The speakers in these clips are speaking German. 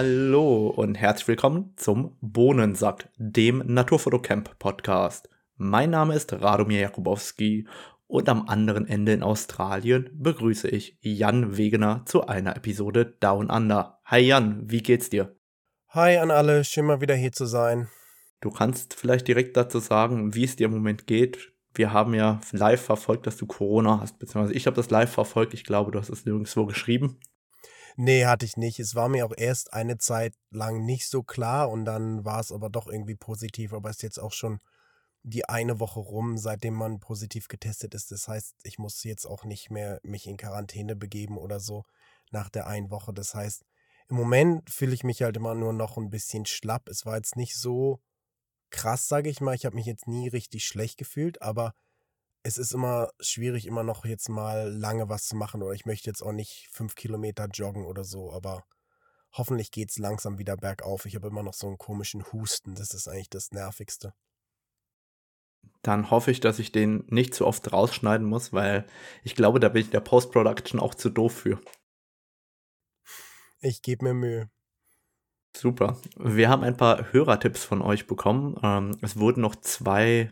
Hallo und herzlich willkommen zum Bohnensack, dem Naturfotocamp Podcast. Mein Name ist Radomir Jakubowski und am anderen Ende in Australien begrüße ich Jan Wegener zu einer Episode Down Under. Hi Jan, wie geht's dir? Hi an alle, schön mal wieder hier zu sein. Du kannst vielleicht direkt dazu sagen, wie es dir im Moment geht. Wir haben ja live verfolgt, dass du Corona hast, beziehungsweise ich habe das live verfolgt. Ich glaube, du hast es nirgendwo geschrieben. Nee, hatte ich nicht. Es war mir auch erst eine Zeit lang nicht so klar und dann war es aber doch irgendwie positiv, aber ist jetzt auch schon die eine Woche rum, seitdem man positiv getestet ist. Das heißt, ich muss jetzt auch nicht mehr mich in Quarantäne begeben oder so nach der einen Woche. Das heißt, im Moment fühle ich mich halt immer nur noch ein bisschen schlapp. Es war jetzt nicht so krass, sage ich mal. Ich habe mich jetzt nie richtig schlecht gefühlt, aber es ist immer schwierig, immer noch jetzt mal lange was zu machen oder ich möchte jetzt auch nicht fünf Kilometer joggen oder so, aber hoffentlich geht es langsam wieder bergauf. Ich habe immer noch so einen komischen Husten, das ist eigentlich das Nervigste. Dann hoffe ich, dass ich den nicht zu oft rausschneiden muss, weil ich glaube, da bin ich der Post-Production auch zu doof für. Ich gebe mir Mühe. Super. Wir haben ein paar Hörertipps von euch bekommen. Ähm, es wurden noch zwei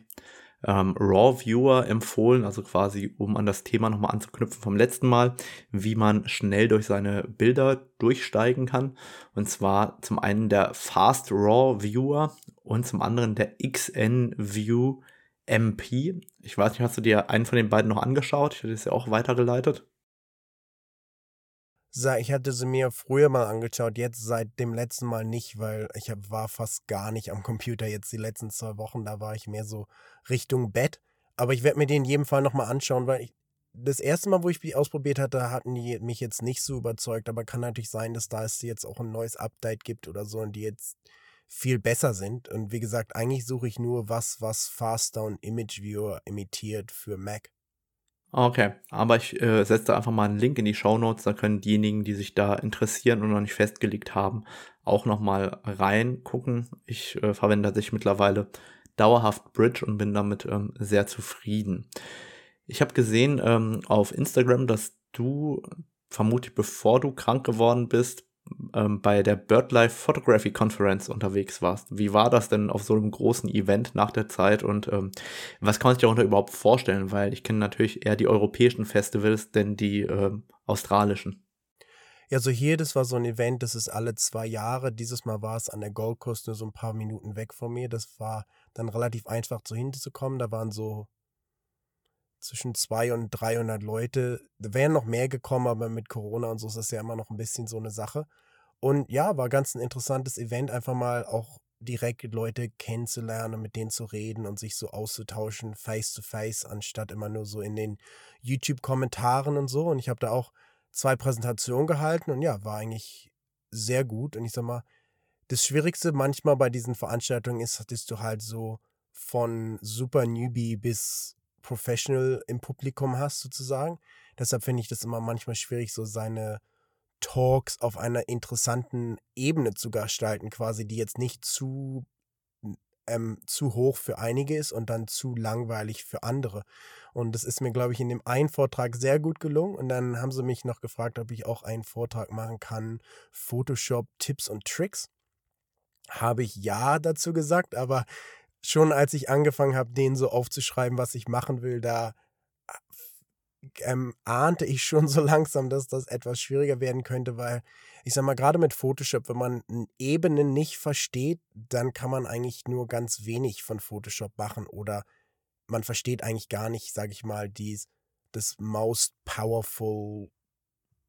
ähm, Raw-Viewer empfohlen, also quasi, um an das Thema nochmal anzuknüpfen vom letzten Mal, wie man schnell durch seine Bilder durchsteigen kann. Und zwar zum einen der Fast Raw Viewer und zum anderen der XN View MP. Ich weiß nicht, hast du dir einen von den beiden noch angeschaut? Ich hatte es ja auch weitergeleitet ich hatte sie mir früher mal angeschaut, jetzt seit dem letzten Mal nicht, weil ich war fast gar nicht am Computer jetzt die letzten zwei Wochen. Da war ich mehr so Richtung Bett. Aber ich werde mir den in jedem Fall nochmal anschauen, weil ich, das erste Mal, wo ich die ausprobiert hatte, hatten die mich jetzt nicht so überzeugt. Aber kann natürlich sein, dass da es jetzt auch ein neues Update gibt oder so und die jetzt viel besser sind. Und wie gesagt, eigentlich suche ich nur was, was Faster und Image Viewer imitiert für Mac. Okay, aber ich äh, setze einfach mal einen Link in die Show Notes, da können diejenigen, die sich da interessieren und noch nicht festgelegt haben, auch nochmal reingucken. Ich äh, verwende tatsächlich mittlerweile dauerhaft Bridge und bin damit ähm, sehr zufrieden. Ich habe gesehen ähm, auf Instagram, dass du vermutlich bevor du krank geworden bist, ähm, bei der BirdLife Photography Conference unterwegs warst. Wie war das denn auf so einem großen Event nach der Zeit und ähm, was kann man sich darunter überhaupt vorstellen? Weil ich kenne natürlich eher die europäischen Festivals, denn die ähm, australischen. Ja, so hier, das war so ein Event, das ist alle zwei Jahre. Dieses Mal war es an der Gold Coast nur so ein paar Minuten weg von mir. Das war dann relativ einfach zu hinzukommen. Da waren so zwischen 200 und 300 Leute. Da wären noch mehr gekommen, aber mit Corona und so ist das ja immer noch ein bisschen so eine Sache. Und ja, war ganz ein interessantes Event, einfach mal auch direkt Leute kennenzulernen, mit denen zu reden und sich so auszutauschen, face to face, anstatt immer nur so in den YouTube-Kommentaren und so. Und ich habe da auch zwei Präsentationen gehalten und ja, war eigentlich sehr gut. Und ich sag mal, das Schwierigste manchmal bei diesen Veranstaltungen ist, dass du halt so von super Newbie bis Professional im Publikum hast, sozusagen. Deshalb finde ich das immer manchmal schwierig, so seine Talks auf einer interessanten Ebene zu gestalten, quasi, die jetzt nicht zu, ähm, zu hoch für einige ist und dann zu langweilig für andere. Und das ist mir, glaube ich, in dem einen Vortrag sehr gut gelungen. Und dann haben sie mich noch gefragt, ob ich auch einen Vortrag machen kann, Photoshop Tipps und Tricks. Habe ich ja dazu gesagt, aber schon als ich angefangen habe, den so aufzuschreiben, was ich machen will, da ähm, ahnte ich schon so langsam, dass das etwas schwieriger werden könnte, weil ich sag mal, gerade mit Photoshop, wenn man Ebenen nicht versteht, dann kann man eigentlich nur ganz wenig von Photoshop machen oder man versteht eigentlich gar nicht, sag ich mal, dies, das most powerful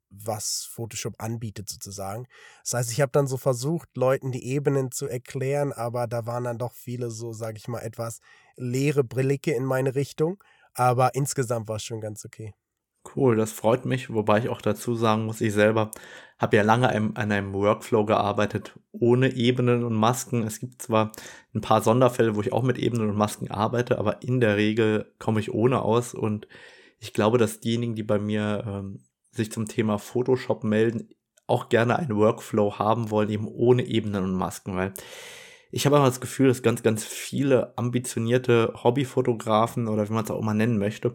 was Photoshop anbietet sozusagen. Das heißt, ich habe dann so versucht, Leuten die Ebenen zu erklären, aber da waren dann doch viele so, sage ich mal, etwas leere Brillige in meine Richtung. Aber insgesamt war es schon ganz okay. Cool, das freut mich, wobei ich auch dazu sagen muss, ich selber habe ja lange an einem Workflow gearbeitet ohne Ebenen und Masken. Es gibt zwar ein paar Sonderfälle, wo ich auch mit Ebenen und Masken arbeite, aber in der Regel komme ich ohne aus und ich glaube, dass diejenigen, die bei mir ähm, sich zum Thema Photoshop melden, auch gerne einen Workflow haben wollen, eben ohne Ebenen und Masken, weil ich habe aber das Gefühl, dass ganz, ganz viele ambitionierte Hobbyfotografen oder wie man es auch immer nennen möchte,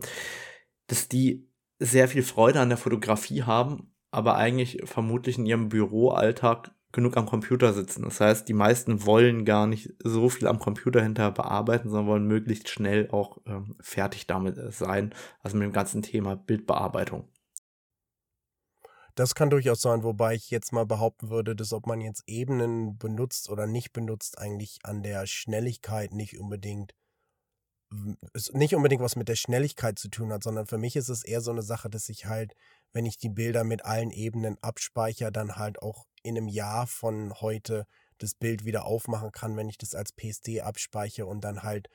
dass die sehr viel Freude an der Fotografie haben, aber eigentlich vermutlich in ihrem Büroalltag genug am Computer sitzen. Das heißt, die meisten wollen gar nicht so viel am Computer hinterher bearbeiten, sondern wollen möglichst schnell auch ähm, fertig damit äh, sein, also mit dem ganzen Thema Bildbearbeitung. Das kann durchaus sein, wobei ich jetzt mal behaupten würde, dass ob man jetzt Ebenen benutzt oder nicht benutzt, eigentlich an der Schnelligkeit nicht unbedingt nicht unbedingt was mit der Schnelligkeit zu tun hat, sondern für mich ist es eher so eine Sache, dass ich halt, wenn ich die Bilder mit allen Ebenen abspeichere, dann halt auch in einem Jahr von heute das Bild wieder aufmachen kann, wenn ich das als PSD abspeichere und dann halt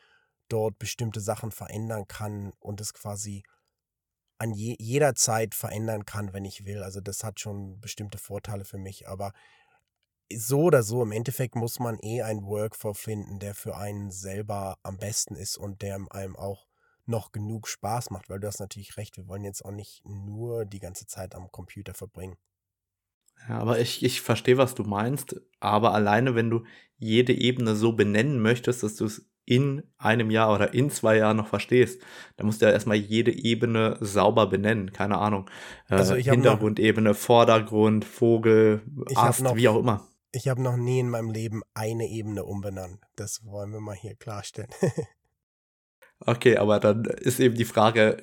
dort bestimmte Sachen verändern kann und es quasi an je, jeder Zeit verändern kann, wenn ich will. Also das hat schon bestimmte Vorteile für mich. Aber so oder so, im Endeffekt muss man eh einen Workflow finden, der für einen selber am besten ist und der einem auch noch genug Spaß macht, weil du hast natürlich recht, wir wollen jetzt auch nicht nur die ganze Zeit am Computer verbringen. Ja, aber ich, ich verstehe, was du meinst, aber alleine, wenn du jede Ebene so benennen möchtest, dass du es in einem Jahr oder in zwei Jahren noch verstehst, dann musst du ja erstmal jede Ebene sauber benennen. Keine Ahnung. Äh, also Hintergrundebene, Vordergrund, Vogel, Ast, noch, wie auch immer. Ich habe noch nie in meinem Leben eine Ebene umbenannt. Das wollen wir mal hier klarstellen. okay, aber dann ist eben die Frage,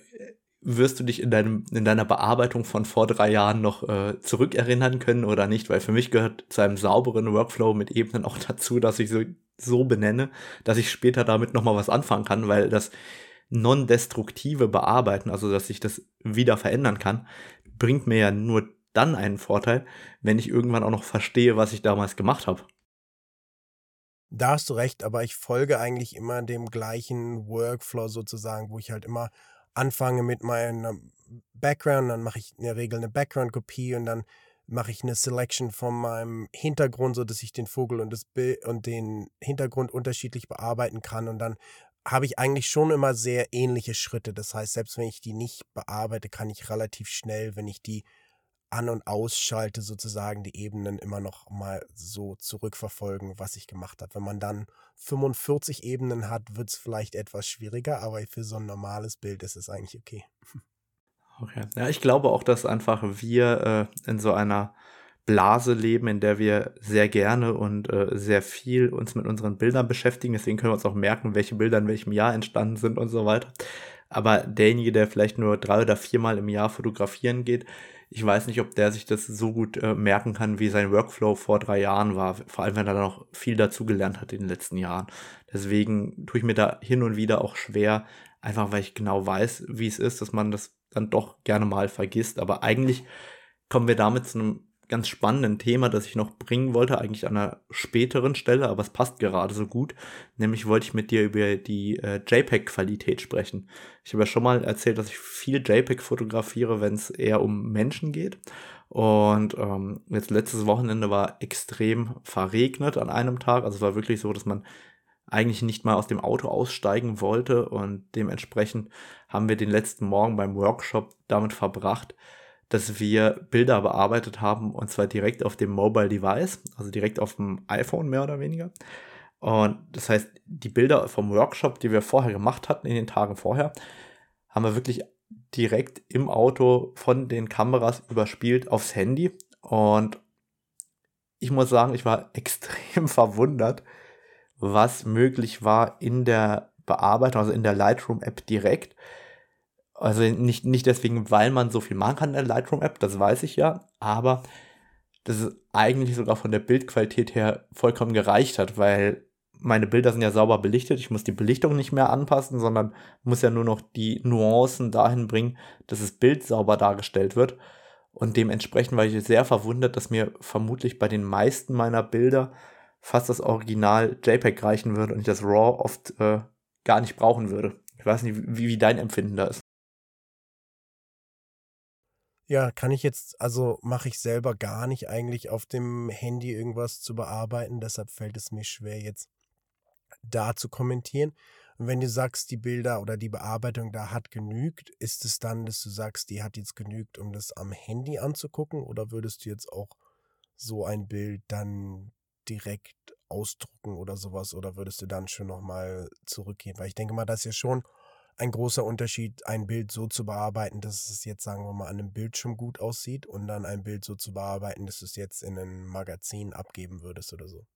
wirst du dich in, deinem, in deiner Bearbeitung von vor drei Jahren noch äh, zurückerinnern können oder nicht? Weil für mich gehört zu einem sauberen Workflow mit Ebenen auch dazu, dass ich so, so benenne, dass ich später damit nochmal was anfangen kann, weil das non-destruktive Bearbeiten, also dass ich das wieder verändern kann, bringt mir ja nur dann einen Vorteil, wenn ich irgendwann auch noch verstehe, was ich damals gemacht habe. Da hast du recht, aber ich folge eigentlich immer dem gleichen Workflow sozusagen, wo ich halt immer anfange mit meinem Background, dann mache ich in der Regel eine Background-Kopie und dann mache ich eine Selection von meinem Hintergrund, so dass ich den Vogel und das Bild und den Hintergrund unterschiedlich bearbeiten kann und dann habe ich eigentlich schon immer sehr ähnliche Schritte. Das heißt, selbst wenn ich die nicht bearbeite, kann ich relativ schnell, wenn ich die an- und ausschalte, sozusagen die Ebenen immer noch mal so zurückverfolgen, was ich gemacht habe. Wenn man dann 45 Ebenen hat, wird es vielleicht etwas schwieriger, aber für so ein normales Bild ist es eigentlich okay. Okay. Ja, ich glaube auch, dass einfach wir äh, in so einer Blase leben, in der wir sehr gerne und äh, sehr viel uns mit unseren Bildern beschäftigen. Deswegen können wir uns auch merken, welche Bilder in welchem Jahr entstanden sind und so weiter. Aber derjenige, der vielleicht nur drei oder viermal im Jahr fotografieren geht, ich weiß nicht, ob der sich das so gut äh, merken kann, wie sein Workflow vor drei Jahren war. Vor allem, wenn er noch viel dazugelernt hat in den letzten Jahren. Deswegen tue ich mir da hin und wieder auch schwer, einfach weil ich genau weiß, wie es ist, dass man das dann doch gerne mal vergisst. Aber eigentlich kommen wir damit zu einem ganz spannenden Thema, das ich noch bringen wollte, eigentlich an einer späteren Stelle, aber es passt gerade so gut. Nämlich wollte ich mit dir über die äh, JPEG-Qualität sprechen. Ich habe ja schon mal erzählt, dass ich viel JPEG fotografiere, wenn es eher um Menschen geht. Und ähm, jetzt letztes Wochenende war extrem verregnet an einem Tag. Also es war wirklich so, dass man eigentlich nicht mal aus dem Auto aussteigen wollte und dementsprechend haben wir den letzten Morgen beim Workshop damit verbracht, dass wir Bilder bearbeitet haben und zwar direkt auf dem Mobile Device, also direkt auf dem iPhone mehr oder weniger. Und das heißt, die Bilder vom Workshop, die wir vorher gemacht hatten, in den Tagen vorher, haben wir wirklich direkt im Auto von den Kameras überspielt aufs Handy. Und ich muss sagen, ich war extrem verwundert, was möglich war in der Bearbeitung, also in der Lightroom-App direkt. Also nicht, nicht deswegen, weil man so viel machen kann in der Lightroom-App, das weiß ich ja, aber dass es eigentlich sogar von der Bildqualität her vollkommen gereicht hat, weil meine Bilder sind ja sauber belichtet. Ich muss die Belichtung nicht mehr anpassen, sondern muss ja nur noch die Nuancen dahin bringen, dass das Bild sauber dargestellt wird. Und dementsprechend war ich sehr verwundert, dass mir vermutlich bei den meisten meiner Bilder fast das Original JPEG reichen würde und ich das RAW oft äh, gar nicht brauchen würde. Ich weiß nicht, wie, wie dein Empfinden da ist. Ja, kann ich jetzt, also mache ich selber gar nicht eigentlich auf dem Handy irgendwas zu bearbeiten, deshalb fällt es mir schwer jetzt da zu kommentieren. Und wenn du sagst, die Bilder oder die Bearbeitung da hat genügt, ist es dann, dass du sagst, die hat jetzt genügt, um das am Handy anzugucken oder würdest du jetzt auch so ein Bild dann direkt ausdrucken oder sowas oder würdest du dann schon nochmal zurückgehen? Weil ich denke mal, das ist ja schon ein großer Unterschied, ein Bild so zu bearbeiten, dass es jetzt, sagen wir mal, an einem Bildschirm gut aussieht und dann ein Bild so zu bearbeiten, dass du es jetzt in ein Magazin abgeben würdest oder so?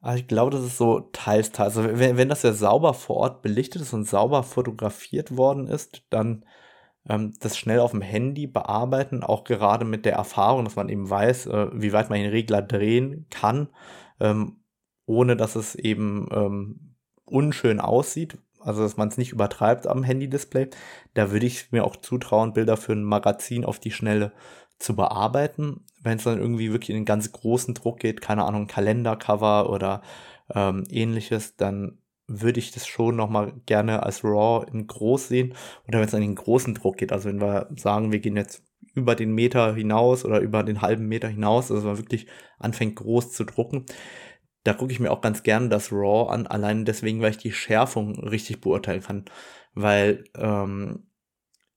Also ich glaube, das ist so teils, teils. Also wenn, wenn das ja sauber vor Ort belichtet ist und sauber fotografiert worden ist, dann ähm, das schnell auf dem Handy bearbeiten, auch gerade mit der Erfahrung, dass man eben weiß, äh, wie weit man den Regler drehen kann, ähm, ohne dass es eben ähm, unschön aussieht, also dass man es nicht übertreibt am Handy-Display. Da würde ich mir auch zutrauen, Bilder für ein Magazin auf die Schnelle zu bearbeiten. Wenn es dann irgendwie wirklich in den ganz großen Druck geht, keine Ahnung, Kalendercover oder ähm, ähnliches, dann würde ich das schon nochmal gerne als RAW in groß sehen. Oder wenn es an den großen Druck geht, also wenn wir sagen, wir gehen jetzt über den Meter hinaus oder über den halben Meter hinaus, also man wirklich anfängt groß zu drucken, da gucke ich mir auch ganz gerne das RAW an, allein deswegen, weil ich die Schärfung richtig beurteilen kann. Weil ähm,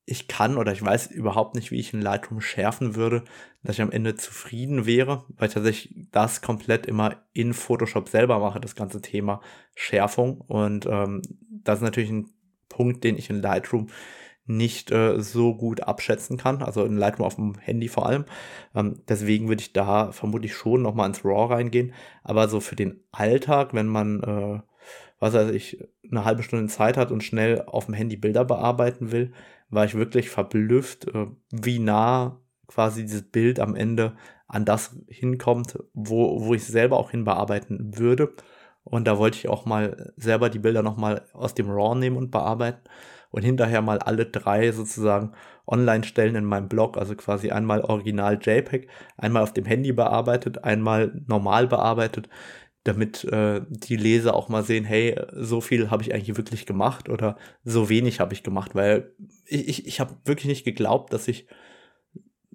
ich kann oder ich weiß überhaupt nicht, wie ich in Lightroom schärfen würde, dass ich am Ende zufrieden wäre, weil ich tatsächlich das komplett immer in Photoshop selber mache, das ganze Thema Schärfung. Und ähm, das ist natürlich ein Punkt, den ich in Lightroom nicht äh, so gut abschätzen kann, also in Lightroom auf dem Handy vor allem. Ähm, deswegen würde ich da vermutlich schon nochmal ins RAW reingehen. Aber so für den Alltag, wenn man, äh, was weiß ich, eine halbe Stunde Zeit hat und schnell auf dem Handy Bilder bearbeiten will, war ich wirklich verblüfft, äh, wie nah quasi dieses Bild am Ende an das hinkommt, wo, wo ich selber auch hinbearbeiten würde. Und da wollte ich auch mal selber die Bilder nochmal aus dem RAW nehmen und bearbeiten und hinterher mal alle drei sozusagen online stellen in meinem Blog, also quasi einmal original JPEG, einmal auf dem Handy bearbeitet, einmal normal bearbeitet, damit äh, die Leser auch mal sehen, hey, so viel habe ich eigentlich wirklich gemacht oder so wenig habe ich gemacht, weil ich, ich, ich habe wirklich nicht geglaubt, dass ich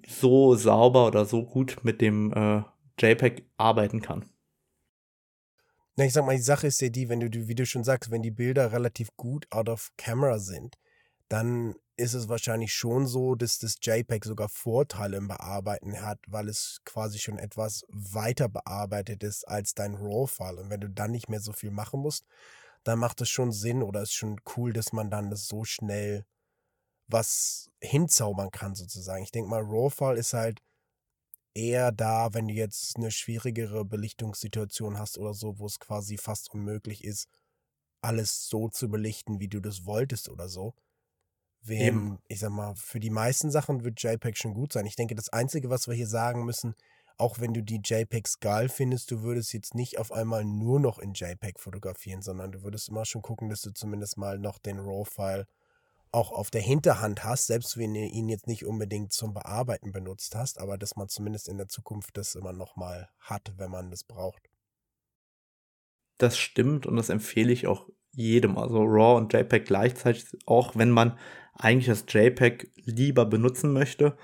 so sauber oder so gut mit dem äh, JPEG arbeiten kann. Na, ich sag mal, die Sache ist ja die, wenn du, wie du schon sagst, wenn die Bilder relativ gut out of camera sind, dann ist es wahrscheinlich schon so, dass das JPEG sogar Vorteile im Bearbeiten hat, weil es quasi schon etwas weiter bearbeitet ist als dein RAW-File. Und wenn du dann nicht mehr so viel machen musst, dann macht es schon Sinn oder ist schon cool, dass man dann das so schnell was hinzaubern kann, sozusagen. Ich denke mal, RAW-File ist halt eher da, wenn du jetzt eine schwierigere Belichtungssituation hast oder so, wo es quasi fast unmöglich ist, alles so zu belichten, wie du das wolltest oder so. Wem, ich sag mal, für die meisten Sachen wird JPEG schon gut sein. Ich denke, das Einzige, was wir hier sagen müssen, auch wenn du die JPEGs geil findest, du würdest jetzt nicht auf einmal nur noch in JPEG fotografieren, sondern du würdest immer schon gucken, dass du zumindest mal noch den RAW-File auch auf der Hinterhand hast, selbst wenn du ihn jetzt nicht unbedingt zum Bearbeiten benutzt hast, aber dass man zumindest in der Zukunft das immer noch mal hat, wenn man das braucht. Das stimmt und das empfehle ich auch jedem, also RAW und JPEG gleichzeitig, auch wenn man eigentlich das JPEG lieber benutzen möchte,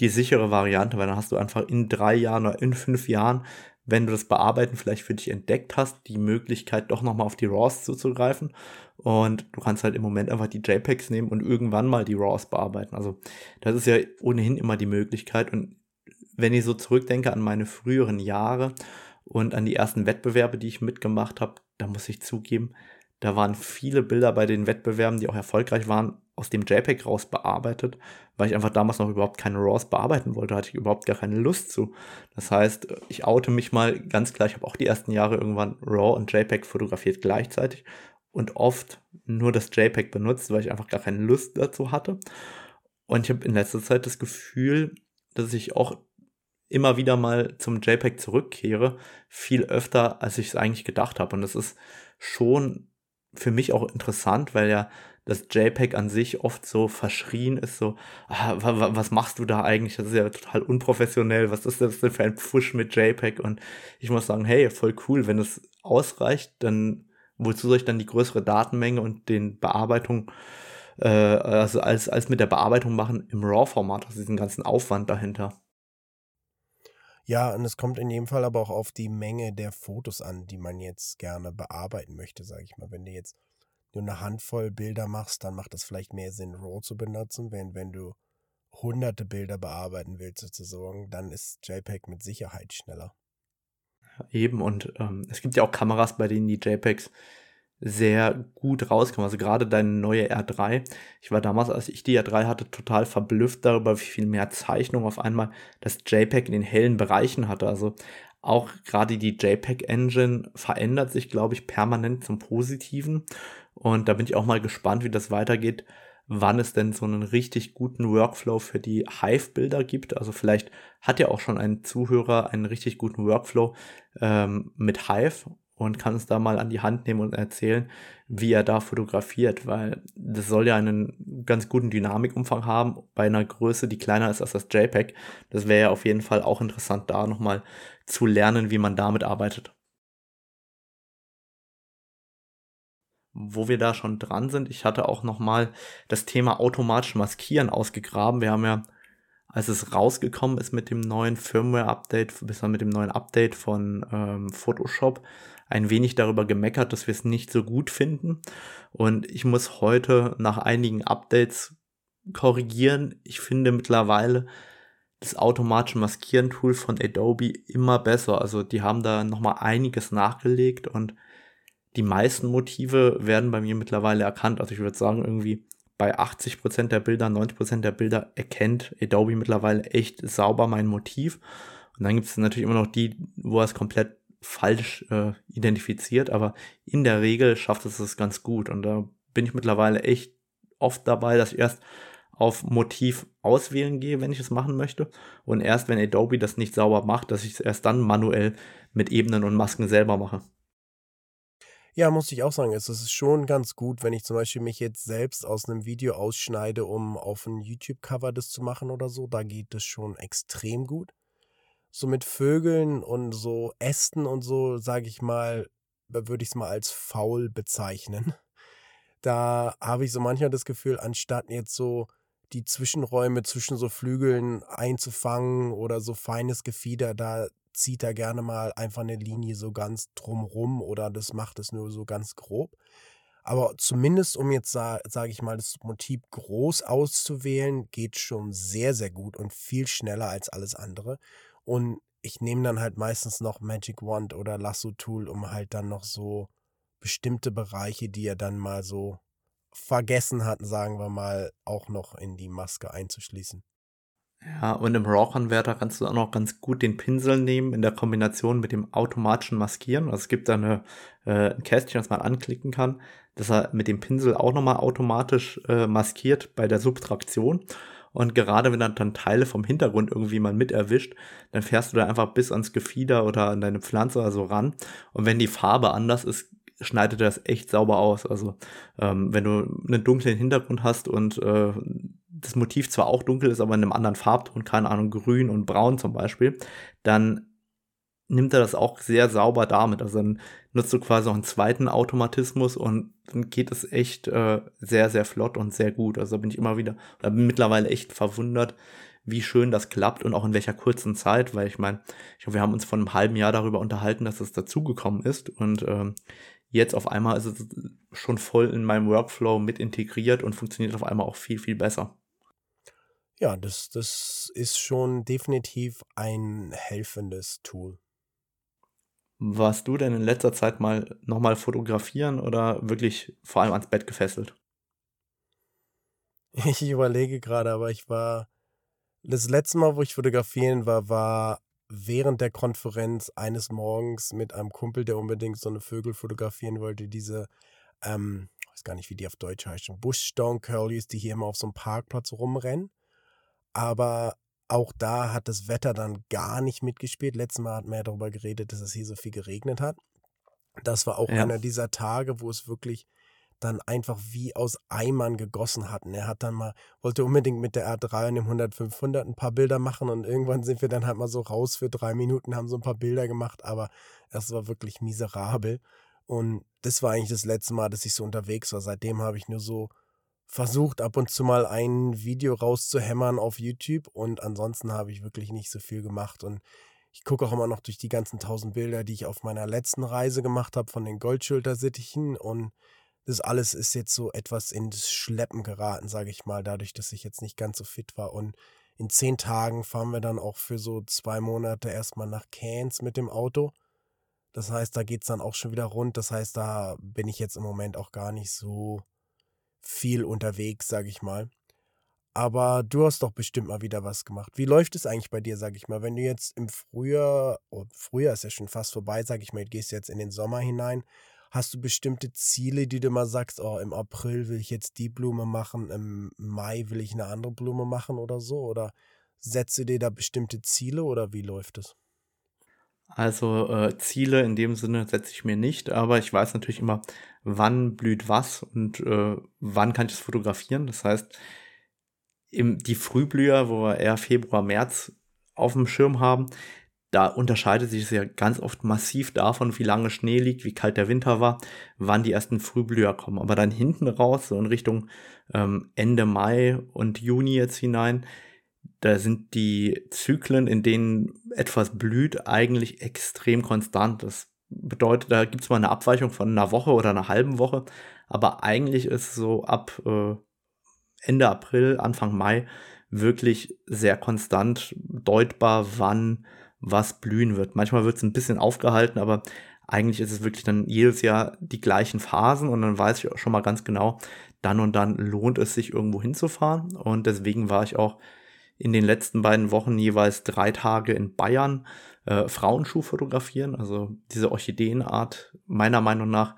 die sichere Variante, weil dann hast du einfach in drei Jahren oder in fünf Jahren wenn du das Bearbeiten vielleicht für dich entdeckt hast, die Möglichkeit doch nochmal auf die RAWs zuzugreifen. Und du kannst halt im Moment einfach die JPEGs nehmen und irgendwann mal die RAWs bearbeiten. Also das ist ja ohnehin immer die Möglichkeit. Und wenn ich so zurückdenke an meine früheren Jahre und an die ersten Wettbewerbe, die ich mitgemacht habe, da muss ich zugeben, da waren viele Bilder bei den Wettbewerben, die auch erfolgreich waren, aus dem JPEG raus bearbeitet, weil ich einfach damals noch überhaupt keine RAWs bearbeiten wollte, hatte ich überhaupt gar keine Lust zu. Das heißt, ich oute mich mal ganz klar, ich habe auch die ersten Jahre irgendwann RAW und JPEG fotografiert gleichzeitig und oft nur das JPEG benutzt, weil ich einfach gar keine Lust dazu hatte. Und ich habe in letzter Zeit das Gefühl, dass ich auch immer wieder mal zum JPEG zurückkehre, viel öfter, als ich es eigentlich gedacht habe. Und das ist schon für mich auch interessant, weil ja das JPEG an sich oft so verschrien ist, so, ah, was machst du da eigentlich? Das ist ja total unprofessionell, was ist das denn für ein Pfusch mit JPEG? Und ich muss sagen, hey, voll cool, wenn es ausreicht, dann wozu soll ich dann die größere Datenmenge und den Bearbeitung, äh, also als, als mit der Bearbeitung machen im RAW-Format, also diesen ganzen Aufwand dahinter. Ja, und es kommt in jedem Fall aber auch auf die Menge der Fotos an, die man jetzt gerne bearbeiten möchte, sage ich mal. Wenn du jetzt nur eine Handvoll Bilder machst, dann macht es vielleicht mehr Sinn, RAW zu benutzen. Wenn, wenn du hunderte Bilder bearbeiten willst, sozusagen, dann ist JPEG mit Sicherheit schneller. Eben, und ähm, es gibt ja auch Kameras, bei denen die JPEGs sehr gut rauskommen. Also gerade deine neue R3. Ich war damals, als ich die R3 hatte, total verblüfft darüber, wie viel mehr Zeichnung auf einmal das JPEG in den hellen Bereichen hatte. Also auch gerade die JPEG-Engine verändert sich, glaube ich, permanent zum Positiven. Und da bin ich auch mal gespannt, wie das weitergeht, wann es denn so einen richtig guten Workflow für die Hive-Bilder gibt. Also vielleicht hat ja auch schon ein Zuhörer einen richtig guten Workflow ähm, mit Hive und kann es da mal an die Hand nehmen und erzählen, wie er da fotografiert, weil das soll ja einen ganz guten Dynamikumfang haben bei einer Größe, die kleiner ist als das JPEG. Das wäre ja auf jeden Fall auch interessant, da nochmal zu lernen, wie man damit arbeitet. Wo wir da schon dran sind, ich hatte auch nochmal das Thema automatisch maskieren ausgegraben. Wir haben ja als es rausgekommen ist mit dem neuen Firmware-Update, bis mit dem neuen Update von ähm, Photoshop, ein wenig darüber gemeckert, dass wir es nicht so gut finden. Und ich muss heute nach einigen Updates korrigieren. Ich finde mittlerweile das automatische Maskieren-Tool von Adobe immer besser. Also die haben da nochmal einiges nachgelegt und die meisten Motive werden bei mir mittlerweile erkannt. Also ich würde sagen, irgendwie bei 80% der Bilder, 90% der Bilder erkennt Adobe mittlerweile echt sauber mein Motiv. Und dann gibt es natürlich immer noch die, wo er es komplett falsch äh, identifiziert, aber in der Regel schafft es es ganz gut. Und da bin ich mittlerweile echt oft dabei, dass ich erst auf Motiv auswählen gehe, wenn ich es machen möchte. Und erst wenn Adobe das nicht sauber macht, dass ich es erst dann manuell mit Ebenen und Masken selber mache. Ja, muss ich auch sagen, es ist schon ganz gut, wenn ich zum Beispiel mich jetzt selbst aus einem Video ausschneide, um auf ein YouTube-Cover das zu machen oder so. Da geht es schon extrem gut so mit Vögeln und so Ästen und so, sage ich mal, würde ich es mal als faul bezeichnen. Da habe ich so manchmal das Gefühl, anstatt jetzt so die Zwischenräume zwischen so Flügeln einzufangen oder so feines Gefieder, da zieht er gerne mal einfach eine Linie so ganz drumrum oder das macht es nur so ganz grob. Aber zumindest, um jetzt, sage ich mal, das Motiv groß auszuwählen, geht schon sehr, sehr gut und viel schneller als alles andere. Und ich nehme dann halt meistens noch Magic Wand oder Lasso Tool, um halt dann noch so bestimmte Bereiche, die er dann mal so vergessen hat, sagen wir mal, auch noch in die Maske einzuschließen. Ja, und im RAW-Converter kannst du auch noch ganz gut den Pinsel nehmen in der Kombination mit dem automatischen Maskieren. Also es gibt da eine, äh, ein Kästchen, das man anklicken kann, dass er mit dem Pinsel auch nochmal automatisch äh, maskiert bei der Subtraktion. Und gerade wenn dann Teile vom Hintergrund irgendwie mal mit erwischt, dann fährst du da einfach bis ans Gefieder oder an deine Pflanze also ran. Und wenn die Farbe anders ist, schneidet das echt sauber aus. Also ähm, wenn du einen dunklen Hintergrund hast und äh, das Motiv zwar auch dunkel ist, aber in einem anderen Farbton, keine Ahnung, grün und braun zum Beispiel, dann nimmt er das auch sehr sauber damit. Also dann nutzt du quasi noch einen zweiten Automatismus und dann geht es echt äh, sehr, sehr flott und sehr gut. Also da bin ich immer wieder, oder bin mittlerweile echt verwundert, wie schön das klappt und auch in welcher kurzen Zeit, weil ich meine, ich glaube, wir haben uns vor einem halben Jahr darüber unterhalten, dass es dazugekommen ist und ähm, jetzt auf einmal ist es schon voll in meinem Workflow mit integriert und funktioniert auf einmal auch viel, viel besser. Ja, das, das ist schon definitiv ein helfendes Tool. Warst du denn in letzter Zeit mal nochmal fotografieren oder wirklich vor allem ans Bett gefesselt? Ich überlege gerade, aber ich war. Das letzte Mal, wo ich fotografieren war, war während der Konferenz eines Morgens mit einem Kumpel, der unbedingt so eine Vögel fotografieren wollte, diese, ähm, ich weiß gar nicht, wie die auf Deutsch heißen, Bushstone Curlies, die hier immer auf so einem Parkplatz rumrennen. Aber auch da hat das Wetter dann gar nicht mitgespielt. Letztes Mal hatten wir ja darüber geredet, dass es hier so viel geregnet hat. Das war auch ja. einer dieser Tage, wo es wirklich dann einfach wie aus Eimern gegossen hatten. Er hat dann mal, wollte unbedingt mit der R3 und dem 100-500 ein paar Bilder machen und irgendwann sind wir dann halt mal so raus für drei Minuten, haben so ein paar Bilder gemacht, aber es war wirklich miserabel. Und das war eigentlich das letzte Mal, dass ich so unterwegs war. Seitdem habe ich nur so versucht, ab und zu mal ein Video rauszuhämmern auf YouTube und ansonsten habe ich wirklich nicht so viel gemacht und ich gucke auch immer noch durch die ganzen tausend Bilder, die ich auf meiner letzten Reise gemacht habe von den Goldschultersittichen und das alles ist jetzt so etwas ins Schleppen geraten, sage ich mal, dadurch, dass ich jetzt nicht ganz so fit war und in zehn Tagen fahren wir dann auch für so zwei Monate erstmal nach Cairns mit dem Auto. Das heißt, da geht es dann auch schon wieder rund. Das heißt, da bin ich jetzt im Moment auch gar nicht so viel unterwegs, sage ich mal. Aber du hast doch bestimmt mal wieder was gemacht. Wie läuft es eigentlich bei dir, sag ich mal? Wenn du jetzt im Frühjahr, oh, Frühjahr ist ja schon fast vorbei, sag ich mal, gehst jetzt in den Sommer hinein. Hast du bestimmte Ziele, die du mal sagst, oh, im April will ich jetzt die Blume machen, im Mai will ich eine andere Blume machen oder so? Oder setzt du dir da bestimmte Ziele oder wie läuft es? Also äh, Ziele in dem Sinne setze ich mir nicht, aber ich weiß natürlich immer, wann blüht was und äh, wann kann ich es fotografieren. Das heißt, im, die Frühblüher, wo wir eher Februar, März auf dem Schirm haben, da unterscheidet sich es ja ganz oft massiv davon, wie lange Schnee liegt, wie kalt der Winter war, wann die ersten Frühblüher kommen. Aber dann hinten raus, so in Richtung ähm, Ende Mai und Juni jetzt hinein, da sind die Zyklen, in denen etwas blüht, eigentlich extrem konstant. Das bedeutet, da gibt es mal eine Abweichung von einer Woche oder einer halben Woche, aber eigentlich ist so ab äh, Ende April, Anfang Mai wirklich sehr konstant deutbar, wann was blühen wird. Manchmal wird es ein bisschen aufgehalten, aber eigentlich ist es wirklich dann jedes Jahr die gleichen Phasen und dann weiß ich auch schon mal ganz genau, dann und dann lohnt es sich irgendwo hinzufahren und deswegen war ich auch in den letzten beiden Wochen jeweils drei Tage in Bayern äh, Frauenschuh fotografieren, also diese Orchideenart meiner Meinung nach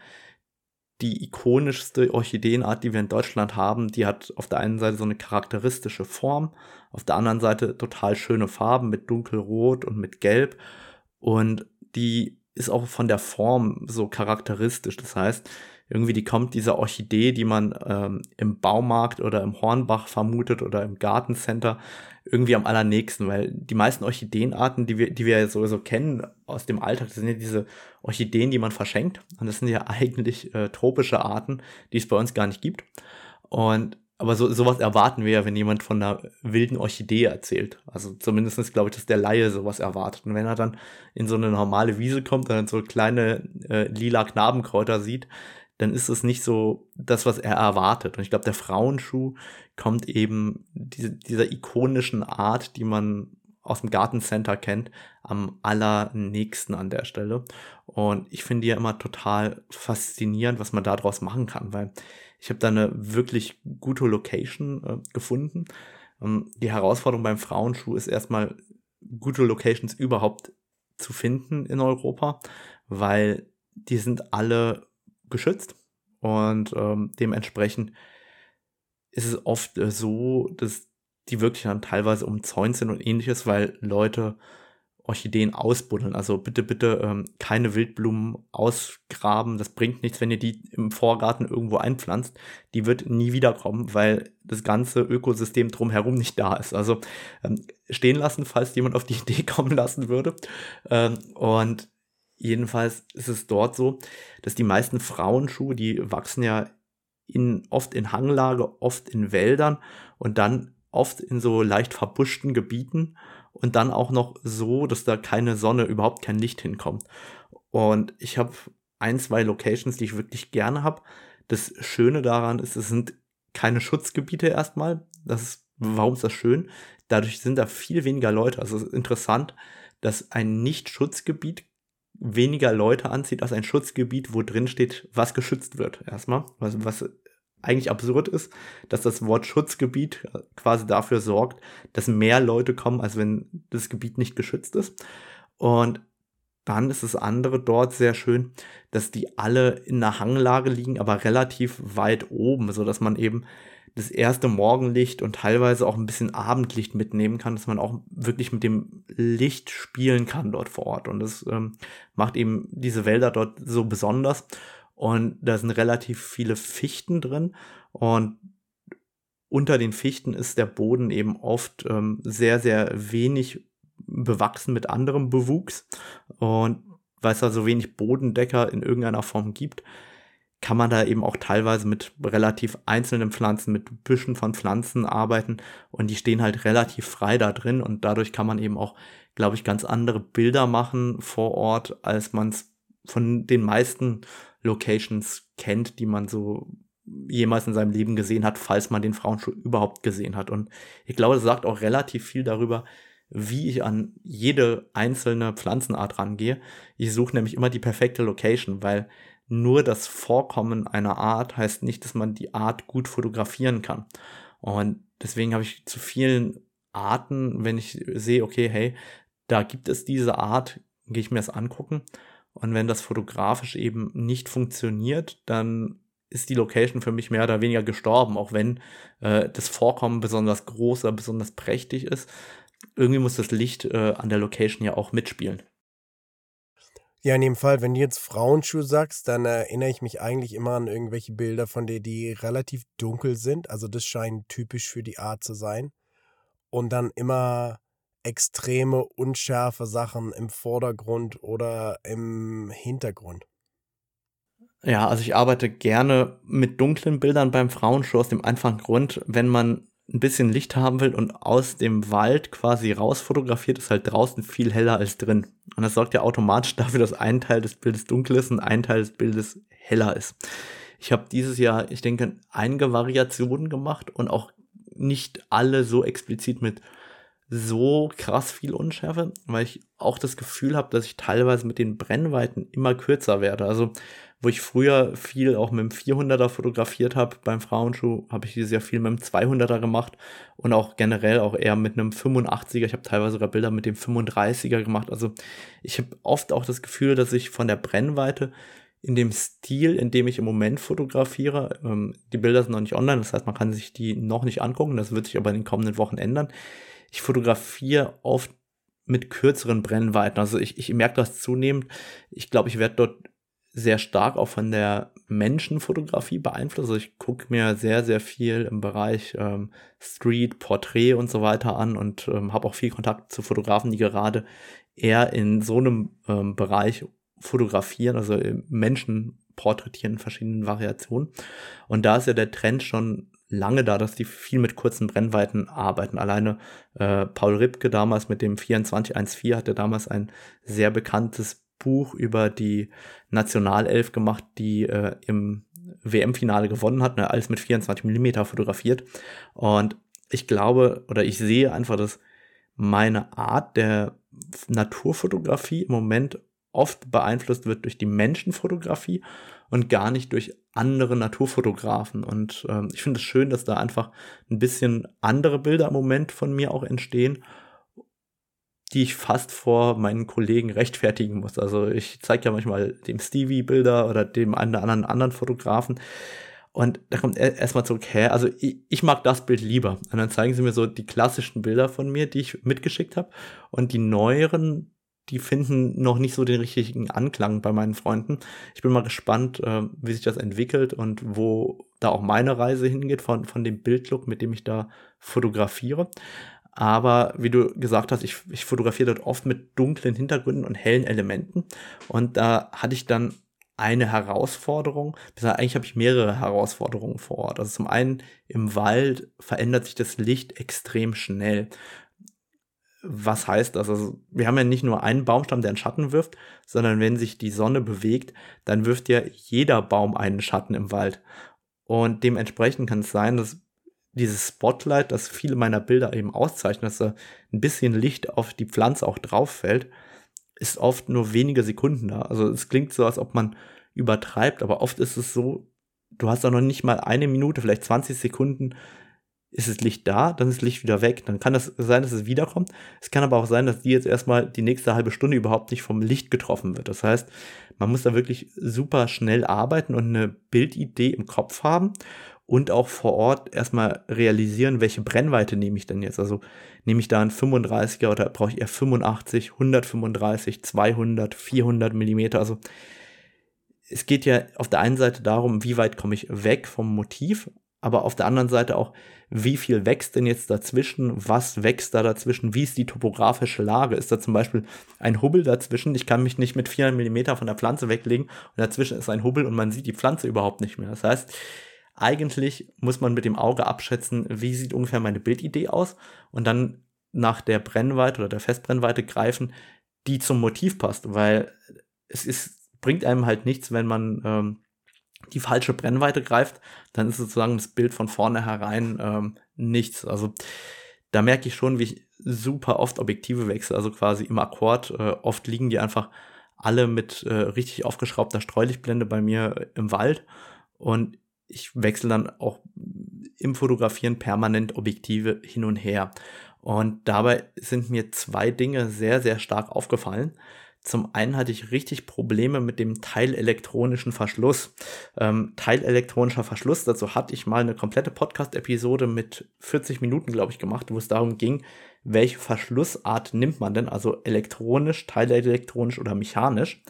die ikonischste Orchideenart, die wir in Deutschland haben. Die hat auf der einen Seite so eine charakteristische Form, auf der anderen Seite total schöne Farben mit dunkelrot und mit gelb. Und die ist auch von der Form so charakteristisch. Das heißt, irgendwie die kommt dieser Orchidee, die man ähm, im Baumarkt oder im Hornbach vermutet oder im Gartencenter irgendwie am allernächsten, weil die meisten Orchideenarten, die wir, die wir sowieso kennen aus dem Alltag, das sind ja diese Orchideen, die man verschenkt. Und das sind ja eigentlich äh, tropische Arten, die es bei uns gar nicht gibt. Und aber so, sowas erwarten wir ja, wenn jemand von einer wilden Orchidee erzählt. Also zumindestens glaube ich, dass der Laie sowas erwartet. Und wenn er dann in so eine normale Wiese kommt und dann so kleine äh, lila Knabenkräuter sieht, dann ist es nicht so das, was er erwartet. Und ich glaube, der Frauenschuh kommt eben diese, dieser ikonischen Art, die man aus dem Gartencenter kennt, am allernächsten an der Stelle. Und ich finde ja immer total faszinierend, was man daraus machen kann, weil ich habe da eine wirklich gute Location äh, gefunden. Ähm, die Herausforderung beim Frauenschuh ist erstmal, gute Locations überhaupt zu finden in Europa, weil die sind alle geschützt und ähm, dementsprechend ist es oft äh, so, dass die wirklich dann teilweise umzäunt sind und ähnliches, weil Leute Orchideen ausbuddeln. Also bitte, bitte ähm, keine Wildblumen ausgraben. Das bringt nichts, wenn ihr die im Vorgarten irgendwo einpflanzt. Die wird nie wiederkommen, weil das ganze Ökosystem drumherum nicht da ist. Also ähm, stehen lassen, falls jemand auf die Idee kommen lassen würde. Ähm, und Jedenfalls ist es dort so, dass die meisten Frauenschuhe, die wachsen ja in, oft in Hanglage, oft in Wäldern und dann oft in so leicht verbuschten Gebieten und dann auch noch so, dass da keine Sonne, überhaupt kein Licht hinkommt. Und ich habe ein, zwei Locations, die ich wirklich gerne habe. Das Schöne daran ist, es sind keine Schutzgebiete erstmal. Das ist, warum ist das schön? Dadurch sind da viel weniger Leute. Also es ist interessant, dass ein Nicht-Schutzgebiet weniger Leute anzieht als ein Schutzgebiet, wo drin steht, was geschützt wird. Erstmal, was, was eigentlich absurd ist, dass das Wort Schutzgebiet quasi dafür sorgt, dass mehr Leute kommen, als wenn das Gebiet nicht geschützt ist. Und dann ist das andere dort sehr schön, dass die alle in einer Hanglage liegen, aber relativ weit oben, so dass man eben das erste Morgenlicht und teilweise auch ein bisschen Abendlicht mitnehmen kann, dass man auch wirklich mit dem Licht spielen kann dort vor Ort. Und das ähm, macht eben diese Wälder dort so besonders. Und da sind relativ viele Fichten drin. Und unter den Fichten ist der Boden eben oft ähm, sehr, sehr wenig bewachsen mit anderem Bewuchs. Und weil es da so wenig Bodendecker in irgendeiner Form gibt, kann man da eben auch teilweise mit relativ einzelnen Pflanzen, mit Büschen von Pflanzen arbeiten und die stehen halt relativ frei da drin und dadurch kann man eben auch, glaube ich, ganz andere Bilder machen vor Ort, als man es von den meisten Locations kennt, die man so jemals in seinem Leben gesehen hat, falls man den Frauenschuh überhaupt gesehen hat. Und ich glaube, das sagt auch relativ viel darüber, wie ich an jede einzelne Pflanzenart rangehe. Ich suche nämlich immer die perfekte Location, weil nur das Vorkommen einer Art heißt nicht, dass man die Art gut fotografieren kann. Und deswegen habe ich zu vielen Arten, wenn ich sehe, okay, hey, da gibt es diese Art, gehe ich mir das angucken. Und wenn das fotografisch eben nicht funktioniert, dann ist die Location für mich mehr oder weniger gestorben, auch wenn äh, das Vorkommen besonders groß oder besonders prächtig ist. Irgendwie muss das Licht äh, an der Location ja auch mitspielen. Ja, in dem Fall, wenn du jetzt Frauenschuh sagst, dann erinnere ich mich eigentlich immer an irgendwelche Bilder von dir, die relativ dunkel sind. Also das scheint typisch für die Art zu sein. Und dann immer extreme, unschärfe Sachen im Vordergrund oder im Hintergrund. Ja, also ich arbeite gerne mit dunklen Bildern beim Frauenshow aus dem einfachen Grund, wenn man ein bisschen Licht haben will und aus dem Wald quasi raus fotografiert, ist halt draußen viel heller als drin. Und das sorgt ja automatisch dafür, dass ein Teil des Bildes dunkel ist und ein Teil des Bildes heller ist. Ich habe dieses Jahr, ich denke, einige Variationen gemacht und auch nicht alle so explizit mit so krass viel Unschärfe, weil ich auch das Gefühl habe, dass ich teilweise mit den Brennweiten immer kürzer werde. Also wo ich früher viel auch mit dem 400er fotografiert habe beim Frauenschuh, habe ich dieses Jahr viel mit dem 200er gemacht und auch generell auch eher mit einem 85er. Ich habe teilweise sogar Bilder mit dem 35er gemacht. Also ich habe oft auch das Gefühl, dass ich von der Brennweite in dem Stil, in dem ich im Moment fotografiere, ähm, die Bilder sind noch nicht online, das heißt, man kann sich die noch nicht angucken, das wird sich aber in den kommenden Wochen ändern. Ich fotografiere oft mit kürzeren Brennweiten. Also ich, ich merke das zunehmend. Ich glaube, ich werde dort sehr stark auch von der Menschenfotografie beeinflusst. Also ich gucke mir sehr, sehr viel im Bereich ähm, Street, Porträt und so weiter an und ähm, habe auch viel Kontakt zu Fotografen, die gerade eher in so einem ähm, Bereich fotografieren, also Menschen porträtieren in verschiedenen Variationen. Und da ist ja der Trend schon lange da, dass die viel mit kurzen Brennweiten arbeiten. Alleine äh, Paul Ripke damals mit dem 2414 hatte damals ein sehr bekanntes Buch über die Nationalelf gemacht, die äh, im WM-Finale gewonnen hat, ne, alles mit 24 Millimeter fotografiert. Und ich glaube oder ich sehe einfach, dass meine Art der Naturfotografie im Moment oft beeinflusst wird durch die Menschenfotografie und gar nicht durch andere Naturfotografen. Und ähm, ich finde es schön, dass da einfach ein bisschen andere Bilder im Moment von mir auch entstehen die ich fast vor meinen Kollegen rechtfertigen muss. Also ich zeige ja manchmal dem Stevie Bilder oder dem einen anderen anderen Fotografen. Und da kommt erstmal zurück, hä, also ich, ich, mag das Bild lieber. Und dann zeigen sie mir so die klassischen Bilder von mir, die ich mitgeschickt habe. Und die neueren, die finden noch nicht so den richtigen Anklang bei meinen Freunden. Ich bin mal gespannt, äh, wie sich das entwickelt und wo da auch meine Reise hingeht von, von dem Bildlook, mit dem ich da fotografiere. Aber wie du gesagt hast, ich, ich fotografiere dort oft mit dunklen Hintergründen und hellen Elementen. Und da hatte ich dann eine Herausforderung, eigentlich habe ich mehrere Herausforderungen vor Ort. Also zum einen im Wald verändert sich das Licht extrem schnell. Was heißt das? Also wir haben ja nicht nur einen Baumstamm, der einen Schatten wirft, sondern wenn sich die Sonne bewegt, dann wirft ja jeder Baum einen Schatten im Wald. Und dementsprechend kann es sein, dass dieses Spotlight, das viele meiner Bilder eben auszeichnet, dass da ein bisschen Licht auf die Pflanze auch drauf fällt, ist oft nur wenige Sekunden da. Also es klingt so, als ob man übertreibt, aber oft ist es so, du hast da noch nicht mal eine Minute, vielleicht 20 Sekunden, ist das Licht da, dann ist das Licht wieder weg. Dann kann das sein, dass es wiederkommt. Es kann aber auch sein, dass die jetzt erstmal die nächste halbe Stunde überhaupt nicht vom Licht getroffen wird. Das heißt, man muss da wirklich super schnell arbeiten und eine Bildidee im Kopf haben und auch vor Ort erstmal realisieren, welche Brennweite nehme ich denn jetzt. Also nehme ich da einen 35er oder brauche ich eher 85, 135, 200, 400 Millimeter. Also es geht ja auf der einen Seite darum, wie weit komme ich weg vom Motiv, aber auf der anderen Seite auch, wie viel wächst denn jetzt dazwischen, was wächst da dazwischen, wie ist die topografische Lage, ist da zum Beispiel ein Hubbel dazwischen, ich kann mich nicht mit 400 Millimeter von der Pflanze weglegen und dazwischen ist ein Hubbel und man sieht die Pflanze überhaupt nicht mehr. Das heißt, eigentlich muss man mit dem Auge abschätzen, wie sieht ungefähr meine Bildidee aus und dann nach der Brennweite oder der Festbrennweite greifen, die zum Motiv passt, weil es ist, bringt einem halt nichts, wenn man ähm, die falsche Brennweite greift, dann ist sozusagen das Bild von vornherein ähm, nichts. Also da merke ich schon, wie ich super oft Objektive wechsle, also quasi im Akkord. Äh, oft liegen die einfach alle mit äh, richtig aufgeschraubter Streulichtblende bei mir im Wald und ich wechsle dann auch im Fotografieren permanent Objektive hin und her. Und dabei sind mir zwei Dinge sehr, sehr stark aufgefallen. Zum einen hatte ich richtig Probleme mit dem teilelektronischen Verschluss. Ähm, teilelektronischer Verschluss, dazu hatte ich mal eine komplette Podcast-Episode mit 40 Minuten, glaube ich, gemacht, wo es darum ging, welche Verschlussart nimmt man denn, also elektronisch, teilelektronisch oder mechanisch.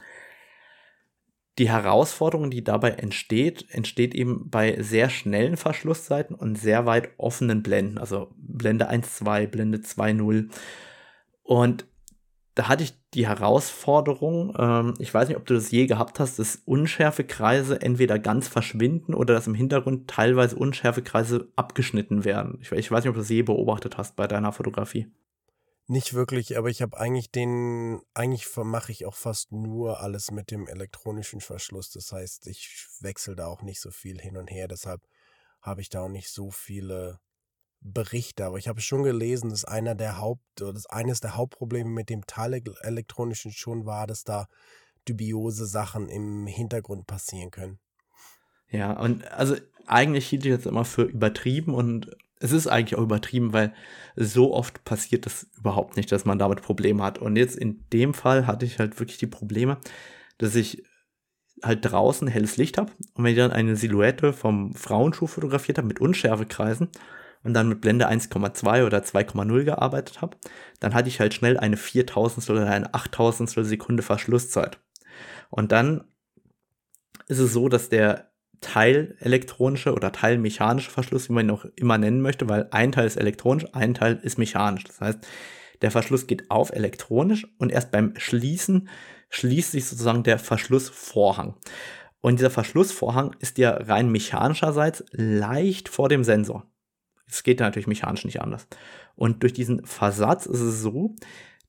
Die Herausforderung, die dabei entsteht, entsteht eben bei sehr schnellen Verschlusszeiten und sehr weit offenen Blenden, also Blende 1.2, Blende 2.0. Und da hatte ich die Herausforderung, ähm, ich weiß nicht, ob du das je gehabt hast, dass unschärfe Kreise entweder ganz verschwinden oder dass im Hintergrund teilweise unschärfe Kreise abgeschnitten werden. Ich, ich weiß nicht, ob du das je beobachtet hast bei deiner Fotografie. Nicht wirklich, aber ich habe eigentlich den, eigentlich mache ich auch fast nur alles mit dem elektronischen Verschluss. Das heißt, ich wechsle da auch nicht so viel hin und her. Deshalb habe ich da auch nicht so viele Berichte, aber ich habe schon gelesen, dass einer der Haupt, oder dass eines der Hauptprobleme mit dem teilelektronischen schon war, dass da dubiose Sachen im Hintergrund passieren können. Ja, und also eigentlich hielt ich das immer für übertrieben und es ist eigentlich auch übertrieben, weil so oft passiert das überhaupt nicht, dass man damit Probleme hat. Und jetzt in dem Fall hatte ich halt wirklich die Probleme, dass ich halt draußen helles Licht habe und wenn ich dann eine Silhouette vom Frauenschuh fotografiert habe mit Unschärfekreisen, und dann mit Blende 1,2 oder 2,0 gearbeitet habe, dann hatte ich halt schnell eine 4000 oder eine 8000 Sekunde Verschlusszeit. Und dann ist es so, dass der teilelektronische oder teilmechanische Verschluss, wie man ihn auch immer nennen möchte, weil ein Teil ist elektronisch, ein Teil ist mechanisch. Das heißt, der Verschluss geht auf elektronisch und erst beim Schließen schließt sich sozusagen der Verschlussvorhang. Und dieser Verschlussvorhang ist ja rein mechanischerseits leicht vor dem Sensor. Es geht natürlich mechanisch nicht anders. Und durch diesen Versatz ist es so,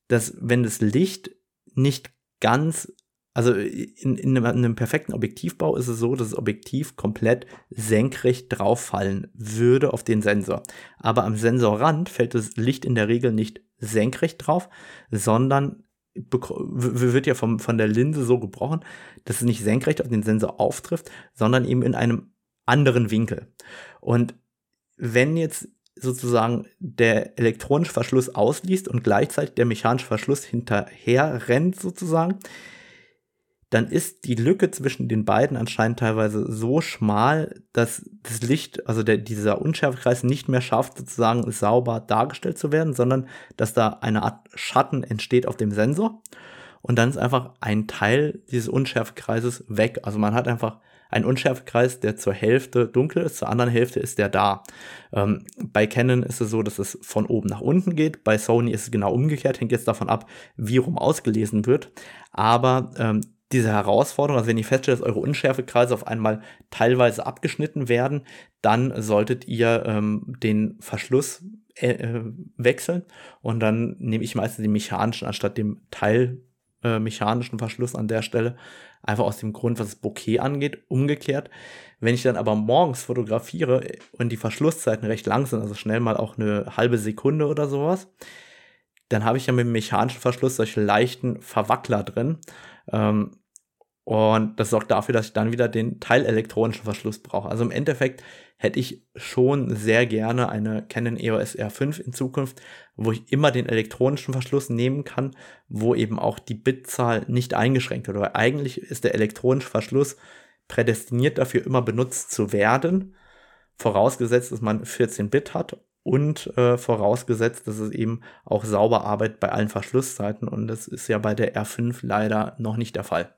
dass wenn das Licht nicht ganz, also in, in, einem, in einem perfekten Objektivbau ist es so, dass das Objektiv komplett senkrecht drauffallen würde auf den Sensor. Aber am Sensorrand fällt das Licht in der Regel nicht senkrecht drauf, sondern wird ja vom, von der Linse so gebrochen, dass es nicht senkrecht auf den Sensor auftrifft, sondern eben in einem anderen Winkel. Und wenn jetzt sozusagen der elektronische Verschluss ausliest und gleichzeitig der mechanische Verschluss hinterher rennt sozusagen, dann ist die Lücke zwischen den beiden anscheinend teilweise so schmal, dass das Licht, also der, dieser Unschärfekreis nicht mehr schafft, sozusagen sauber dargestellt zu werden, sondern dass da eine Art Schatten entsteht auf dem Sensor. Und dann ist einfach ein Teil dieses Unschärfekreises weg. Also man hat einfach ein Unschärfekreis, der zur Hälfte dunkel ist, zur anderen Hälfte ist der da. Ähm, bei Canon ist es so, dass es von oben nach unten geht. Bei Sony ist es genau umgekehrt, hängt jetzt davon ab, wie rum ausgelesen wird. Aber ähm, diese Herausforderung, also wenn ihr feststellt, dass eure Unschärfekreise auf einmal teilweise abgeschnitten werden, dann solltet ihr ähm, den Verschluss äh, äh wechseln und dann nehme ich meistens den mechanischen anstatt dem teilmechanischen äh, Verschluss an der Stelle, Einfach aus dem Grund, was das Bokeh angeht. Umgekehrt, wenn ich dann aber morgens fotografiere und die Verschlusszeiten recht lang sind, also schnell mal auch eine halbe Sekunde oder sowas, dann habe ich ja mit dem mechanischen Verschluss solche leichten Verwackler drin. Ähm, und das sorgt dafür, dass ich dann wieder den teilelektronischen Verschluss brauche. Also im Endeffekt hätte ich schon sehr gerne eine Canon EOS R5 in Zukunft, wo ich immer den elektronischen Verschluss nehmen kann, wo eben auch die Bitzahl nicht eingeschränkt wird. Weil eigentlich ist der elektronische Verschluss prädestiniert dafür, immer benutzt zu werden, vorausgesetzt, dass man 14 Bit hat und äh, vorausgesetzt, dass es eben auch sauber arbeitet bei allen Verschlusszeiten. Und das ist ja bei der R5 leider noch nicht der Fall.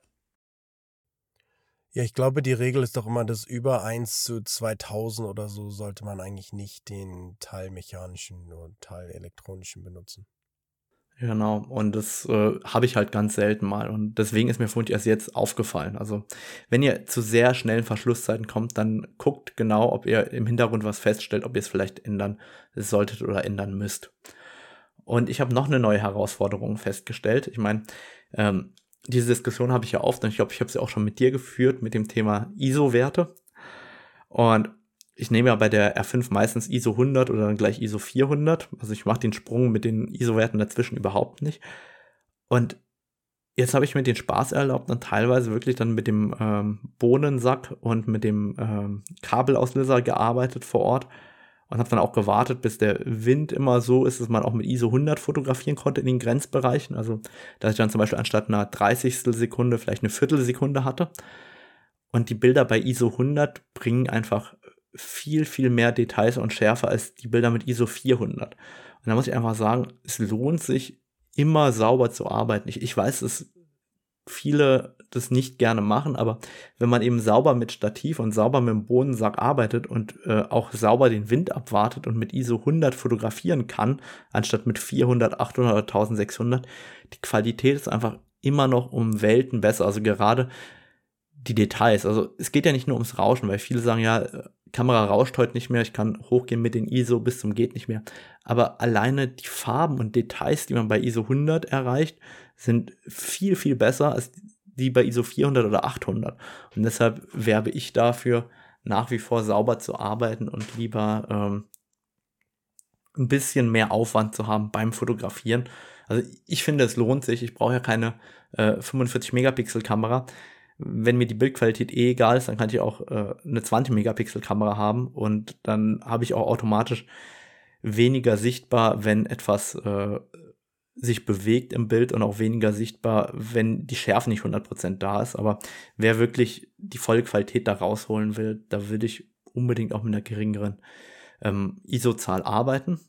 Ja, ich glaube, die Regel ist doch immer, dass über 1 zu 2000 oder so sollte man eigentlich nicht den Teil mechanischen und Teil elektronischen benutzen. Genau, und das äh, habe ich halt ganz selten mal. Und deswegen ist mir vorhin erst jetzt aufgefallen. Also, wenn ihr zu sehr schnellen Verschlusszeiten kommt, dann guckt genau, ob ihr im Hintergrund was feststellt, ob ihr es vielleicht ändern solltet oder ändern müsst. Und ich habe noch eine neue Herausforderung festgestellt. Ich meine, ähm, diese Diskussion habe ich ja oft und ich glaube, ich habe sie auch schon mit dir geführt mit dem Thema ISO-Werte. Und ich nehme ja bei der R5 meistens ISO 100 oder dann gleich ISO 400. Also ich mache den Sprung mit den ISO-Werten dazwischen überhaupt nicht. Und jetzt habe ich mir den Spaß erlaubt, dann teilweise wirklich dann mit dem ähm, Bohnensack und mit dem ähm, Kabelauslöser gearbeitet vor Ort und habe dann auch gewartet, bis der Wind immer so ist, dass man auch mit ISO 100 fotografieren konnte in den Grenzbereichen. Also, dass ich dann zum Beispiel anstatt einer 30. Sekunde vielleicht eine Viertelsekunde hatte. Und die Bilder bei ISO 100 bringen einfach viel, viel mehr Details und Schärfe als die Bilder mit ISO 400. Und da muss ich einfach sagen, es lohnt sich immer sauber zu arbeiten. Ich, ich weiß, dass viele das nicht gerne machen, aber wenn man eben sauber mit Stativ und sauber mit dem Bodensack arbeitet und äh, auch sauber den Wind abwartet und mit ISO 100 fotografieren kann, anstatt mit 400, 800 oder 1600, die Qualität ist einfach immer noch um Welten besser. Also gerade die Details. Also es geht ja nicht nur ums Rauschen, weil viele sagen ja, Kamera rauscht heute nicht mehr, ich kann hochgehen mit den ISO bis zum geht nicht mehr. Aber alleine die Farben und Details, die man bei ISO 100 erreicht, sind viel, viel besser als die bei ISO 400 oder 800. Und deshalb werbe ich dafür, nach wie vor sauber zu arbeiten und lieber ähm, ein bisschen mehr Aufwand zu haben beim Fotografieren. Also ich finde, es lohnt sich. Ich brauche ja keine äh, 45 Megapixel Kamera wenn mir die Bildqualität eh egal ist, dann kann ich auch äh, eine 20 Megapixel Kamera haben und dann habe ich auch automatisch weniger sichtbar, wenn etwas äh, sich bewegt im Bild und auch weniger sichtbar, wenn die Schärfe nicht 100% da ist. Aber wer wirklich die volle Qualität da rausholen will, da würde ich unbedingt auch mit einer geringeren ähm, ISO-Zahl arbeiten.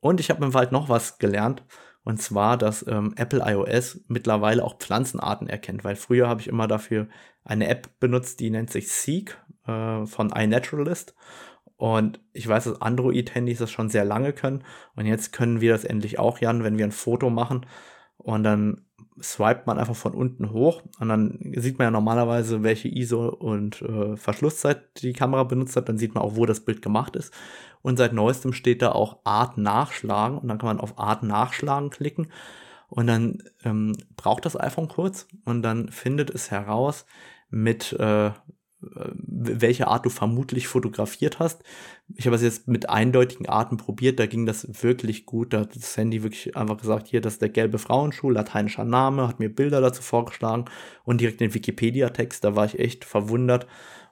Und ich habe im Wald noch was gelernt. Und zwar, dass ähm, Apple iOS mittlerweile auch Pflanzenarten erkennt, weil früher habe ich immer dafür eine App benutzt, die nennt sich Seek äh, von iNaturalist. Und ich weiß, dass Android-Handys das schon sehr lange können. Und jetzt können wir das endlich auch, Jan, wenn wir ein Foto machen und dann swipet man einfach von unten hoch und dann sieht man ja normalerweise, welche ISO und äh, Verschlusszeit die Kamera benutzt hat. Dann sieht man auch, wo das Bild gemacht ist. Und seit neuestem steht da auch Art nachschlagen und dann kann man auf Art nachschlagen klicken und dann ähm, braucht das iPhone kurz und dann findet es heraus, mit äh, welche Art du vermutlich fotografiert hast. Ich habe es jetzt mit eindeutigen Arten probiert, da ging das wirklich gut. Da hat das Handy wirklich einfach gesagt, hier, das ist der gelbe Frauenschuh, lateinischer Name, hat mir Bilder dazu vorgeschlagen und direkt den Wikipedia-Text, da war ich echt verwundert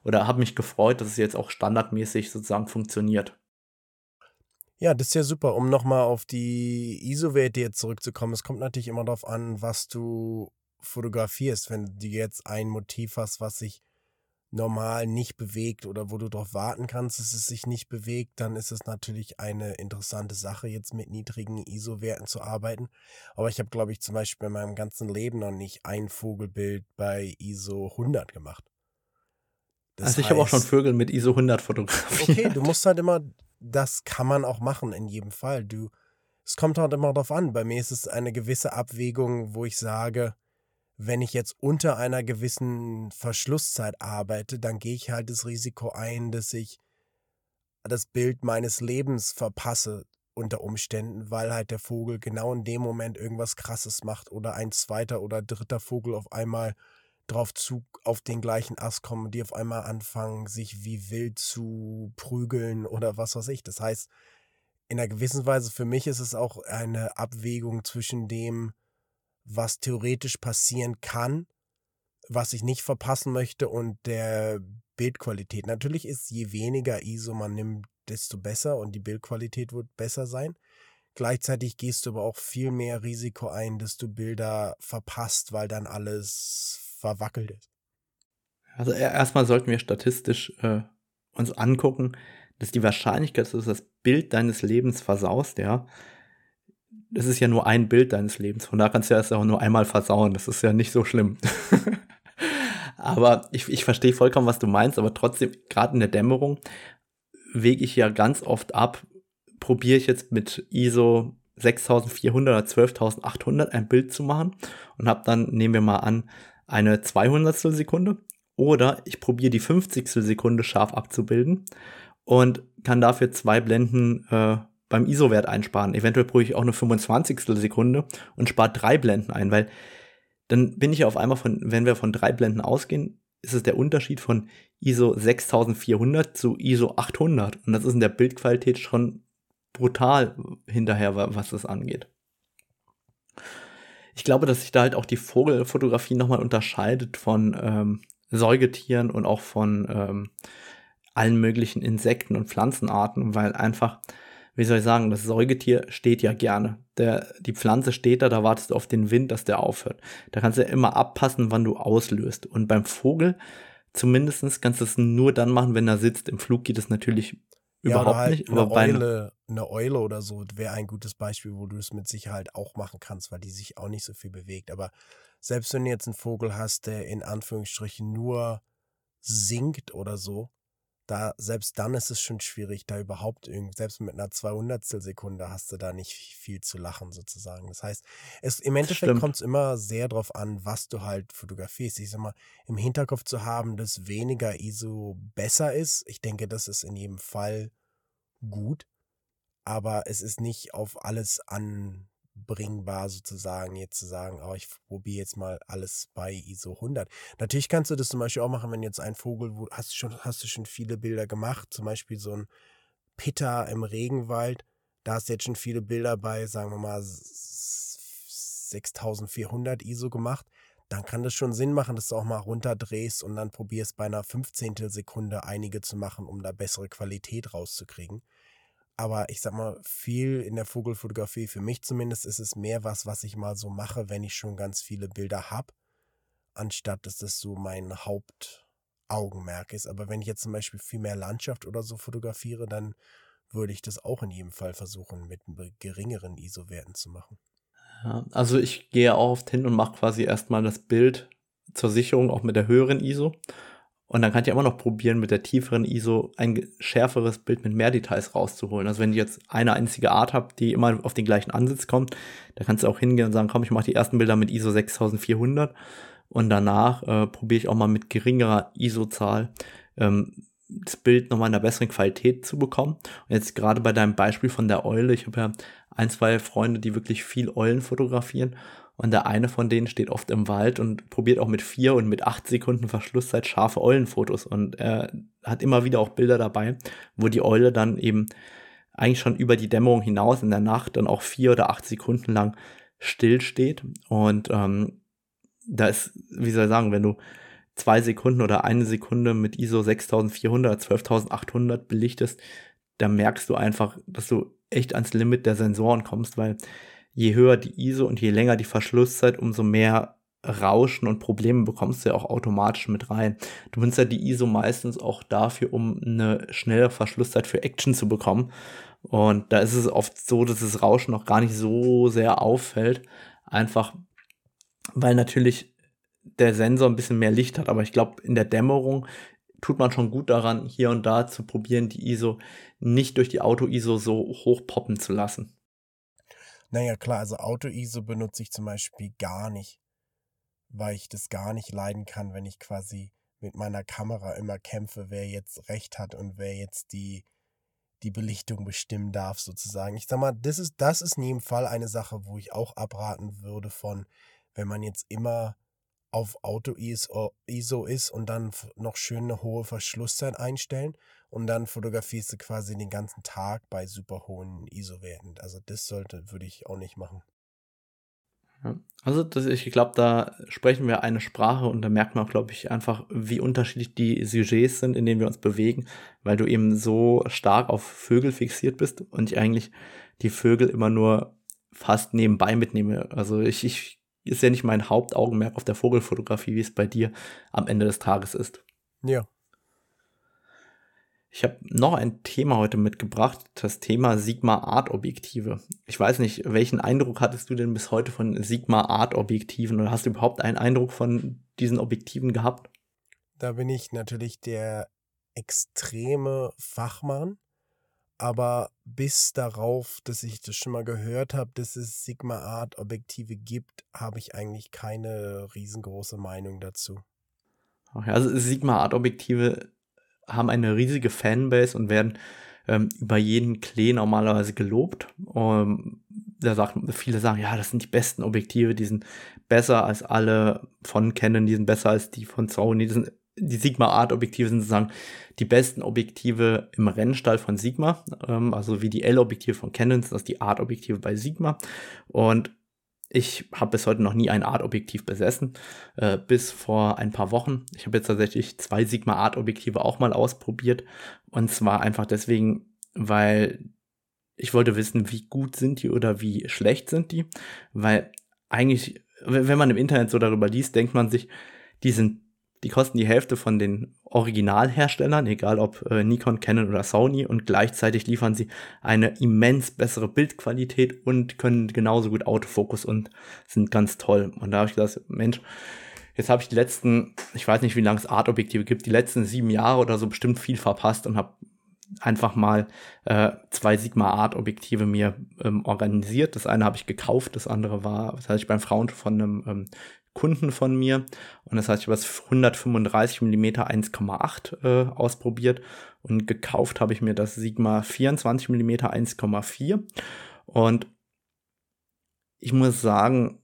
oder habe mich gefreut, dass es jetzt auch standardmäßig sozusagen funktioniert. Ja, das ist ja super, um nochmal auf die ISO-Werte jetzt zurückzukommen. Es kommt natürlich immer darauf an, was du fotografierst. Wenn du jetzt ein Motiv hast, was sich normal nicht bewegt oder wo du darauf warten kannst, dass es sich nicht bewegt, dann ist es natürlich eine interessante Sache, jetzt mit niedrigen ISO-Werten zu arbeiten. Aber ich habe, glaube ich, zum Beispiel in meinem ganzen Leben noch nicht ein Vogelbild bei ISO 100 gemacht. Das also ich habe auch schon Vögel mit ISO 100 fotografiert. Okay, du musst halt immer, das kann man auch machen in jedem Fall. Du, es kommt halt immer darauf an. Bei mir ist es eine gewisse Abwägung, wo ich sage, wenn ich jetzt unter einer gewissen Verschlusszeit arbeite, dann gehe ich halt das Risiko ein, dass ich das Bild meines Lebens verpasse unter Umständen, weil halt der Vogel genau in dem Moment irgendwas Krasses macht oder ein zweiter oder dritter Vogel auf einmal drauf zu auf den gleichen Ast kommen die auf einmal anfangen, sich wie wild zu prügeln oder was weiß ich. Das heißt, in einer gewissen Weise für mich ist es auch eine Abwägung zwischen dem, was theoretisch passieren kann, was ich nicht verpassen möchte und der Bildqualität. Natürlich ist je weniger ISO man nimmt, desto besser und die Bildqualität wird besser sein. Gleichzeitig gehst du aber auch viel mehr Risiko ein, dass du Bilder verpasst, weil dann alles verwackelt ist. Also erstmal sollten wir statistisch äh, uns angucken, dass die Wahrscheinlichkeit, dass du das Bild deines Lebens versaust, ja, das ist ja nur ein Bild deines Lebens. Von da kannst du ja es auch nur einmal versauen. Das ist ja nicht so schlimm. aber ich, ich verstehe vollkommen, was du meinst, aber trotzdem, gerade in der Dämmerung, wege ich ja ganz oft ab, probiere ich jetzt mit ISO 6400 oder 12800 ein Bild zu machen und habe dann, nehmen wir mal an, eine 200 Sekunde oder ich probiere die 50 Sekunde scharf abzubilden und kann dafür zwei Blenden äh, beim ISO-Wert einsparen. Eventuell brauche ich auch eine 25. Sekunde und spare drei Blenden ein, weil dann bin ich auf einmal von, wenn wir von drei Blenden ausgehen, ist es der Unterschied von ISO 6400 zu ISO 800. Und das ist in der Bildqualität schon brutal hinterher, was das angeht. Ich glaube, dass sich da halt auch die Vogelfotografie nochmal unterscheidet von ähm, Säugetieren und auch von ähm, allen möglichen Insekten und Pflanzenarten, weil einfach, wie soll ich sagen, das Säugetier steht ja gerne. Der, die Pflanze steht da, da wartest du auf den Wind, dass der aufhört. Da kannst du ja immer abpassen, wann du auslöst. Und beim Vogel zumindestens kannst du es nur dann machen, wenn er sitzt. Im Flug geht es natürlich ja, überhaupt halt nicht. Aber eine Eule, eine Eule oder so wäre ein gutes Beispiel, wo du es mit Sicherheit auch machen kannst, weil die sich auch nicht so viel bewegt. Aber selbst wenn du jetzt einen Vogel hast, der in Anführungsstrichen nur singt oder so, da, selbst dann ist es schon schwierig, da überhaupt irgendwie, selbst mit einer 200 Sekunde hast du da nicht viel zu lachen sozusagen. Das heißt, es, im Endeffekt kommt es immer sehr darauf an, was du halt fotografierst. Ich sag mal, im Hinterkopf zu haben, dass weniger ISO besser ist. Ich denke, das ist in jedem Fall gut, aber es ist nicht auf alles an bringbar sozusagen, jetzt zu sagen, oh, ich probiere jetzt mal alles bei ISO 100. Natürlich kannst du das zum Beispiel auch machen, wenn jetzt ein Vogel, wo hast du schon, hast du schon viele Bilder gemacht, zum Beispiel so ein Pitter im Regenwald, da hast du jetzt schon viele Bilder bei, sagen wir mal, 6400 ISO gemacht, dann kann das schon Sinn machen, dass du auch mal runterdrehst und dann probierst bei einer 15. Sekunde einige zu machen, um da bessere Qualität rauszukriegen. Aber ich sag mal, viel in der Vogelfotografie, für mich zumindest, ist es mehr was, was ich mal so mache, wenn ich schon ganz viele Bilder habe, anstatt dass das so mein Hauptaugenmerk ist. Aber wenn ich jetzt zum Beispiel viel mehr Landschaft oder so fotografiere, dann würde ich das auch in jedem Fall versuchen, mit geringeren ISO-Werten zu machen. Ja, also ich gehe auch oft hin und mache quasi erstmal das Bild zur Sicherung auch mit der höheren ISO und dann kann ich immer noch probieren, mit der tieferen ISO ein schärferes Bild mit mehr Details rauszuholen. Also wenn ich jetzt eine einzige Art habe, die immer auf den gleichen Ansatz kommt, da kannst du auch hingehen und sagen, komm, ich mache die ersten Bilder mit ISO 6400 und danach äh, probiere ich auch mal mit geringerer ISO-Zahl ähm, das Bild nochmal in einer besseren Qualität zu bekommen. Und jetzt gerade bei deinem Beispiel von der Eule, ich habe ja ein, zwei Freunde, die wirklich viel Eulen fotografieren und der eine von denen steht oft im Wald und probiert auch mit vier und mit acht Sekunden Verschlusszeit scharfe Eulenfotos. Und er hat immer wieder auch Bilder dabei, wo die Eule dann eben eigentlich schon über die Dämmerung hinaus in der Nacht dann auch vier oder acht Sekunden lang still steht. Und ähm, da ist, wie soll ich sagen, wenn du zwei Sekunden oder eine Sekunde mit ISO 6400, 12800 belichtest, dann merkst du einfach, dass du echt ans Limit der Sensoren kommst, weil je höher die ISO und je länger die Verschlusszeit, umso mehr Rauschen und Probleme bekommst du ja auch automatisch mit rein. Du benutzt ja die ISO meistens auch dafür, um eine schnelle Verschlusszeit für Action zu bekommen. Und da ist es oft so, dass das Rauschen noch gar nicht so sehr auffällt. Einfach, weil natürlich der Sensor ein bisschen mehr Licht hat. Aber ich glaube, in der Dämmerung tut man schon gut daran, hier und da zu probieren, die ISO nicht durch die Auto-ISO so hoch poppen zu lassen. Naja, klar, also Auto-ISO benutze ich zum Beispiel gar nicht, weil ich das gar nicht leiden kann, wenn ich quasi mit meiner Kamera immer kämpfe, wer jetzt recht hat und wer jetzt die, die Belichtung bestimmen darf, sozusagen. Ich sag mal, das ist, das ist in jedem Fall eine Sache, wo ich auch abraten würde von, wenn man jetzt immer auf Auto-ISO ist und dann noch schön eine hohe Verschlusszeit einstellen und dann fotografierst du quasi den ganzen Tag bei super hohen ISO-Werten. Also das sollte, würde ich auch nicht machen. Ja, also das, ich glaube, da sprechen wir eine Sprache und da merkt man, glaube ich, einfach, wie unterschiedlich die Sujets sind, in denen wir uns bewegen, weil du eben so stark auf Vögel fixiert bist und ich eigentlich die Vögel immer nur fast nebenbei mitnehme. Also ich, ich ist ja nicht mein Hauptaugenmerk auf der Vogelfotografie, wie es bei dir am Ende des Tages ist. Ja, ich habe noch ein Thema heute mitgebracht, das Thema Sigma Art Objektive. Ich weiß nicht, welchen Eindruck hattest du denn bis heute von Sigma Art Objektiven oder hast du überhaupt einen Eindruck von diesen Objektiven gehabt? Da bin ich natürlich der extreme Fachmann, aber bis darauf, dass ich das schon mal gehört habe, dass es Sigma Art Objektive gibt, habe ich eigentlich keine riesengroße Meinung dazu. Also Sigma Art Objektive haben eine riesige Fanbase und werden ähm, über jeden Klee normalerweise gelobt. Um, da sagt, viele sagen, ja, das sind die besten Objektive, die sind besser als alle von Canon, die sind besser als die von Sony, die sind die Sigma Art Objektive sind sozusagen die besten Objektive im Rennstall von Sigma, ähm, also wie die L-Objektive von Canon, das ist die Art Objektive bei Sigma. Und ich habe bis heute noch nie ein Art-Objektiv besessen, äh, bis vor ein paar Wochen. Ich habe jetzt tatsächlich zwei Sigma Art-Objektive auch mal ausprobiert. Und zwar einfach deswegen, weil ich wollte wissen, wie gut sind die oder wie schlecht sind die. Weil eigentlich, wenn man im Internet so darüber liest, denkt man sich, die sind die kosten die Hälfte von den Originalherstellern, egal ob äh, Nikon, Canon oder Sony, und gleichzeitig liefern sie eine immens bessere Bildqualität und können genauso gut Autofokus und sind ganz toll. Und da habe ich gedacht, Mensch, jetzt habe ich die letzten, ich weiß nicht, wie lange es Art-Objektive gibt, die letzten sieben Jahre oder so bestimmt viel verpasst und habe einfach mal äh, zwei Sigma Art Objektive mir ähm, organisiert. Das eine habe ich gekauft, das andere war, das heißt ich beim Frauen von einem ähm, Kunden von mir. Und das heißt, ich habe das 135 mm 1,8 äh, ausprobiert und gekauft habe ich mir das Sigma 24 mm 1,4. Und ich muss sagen,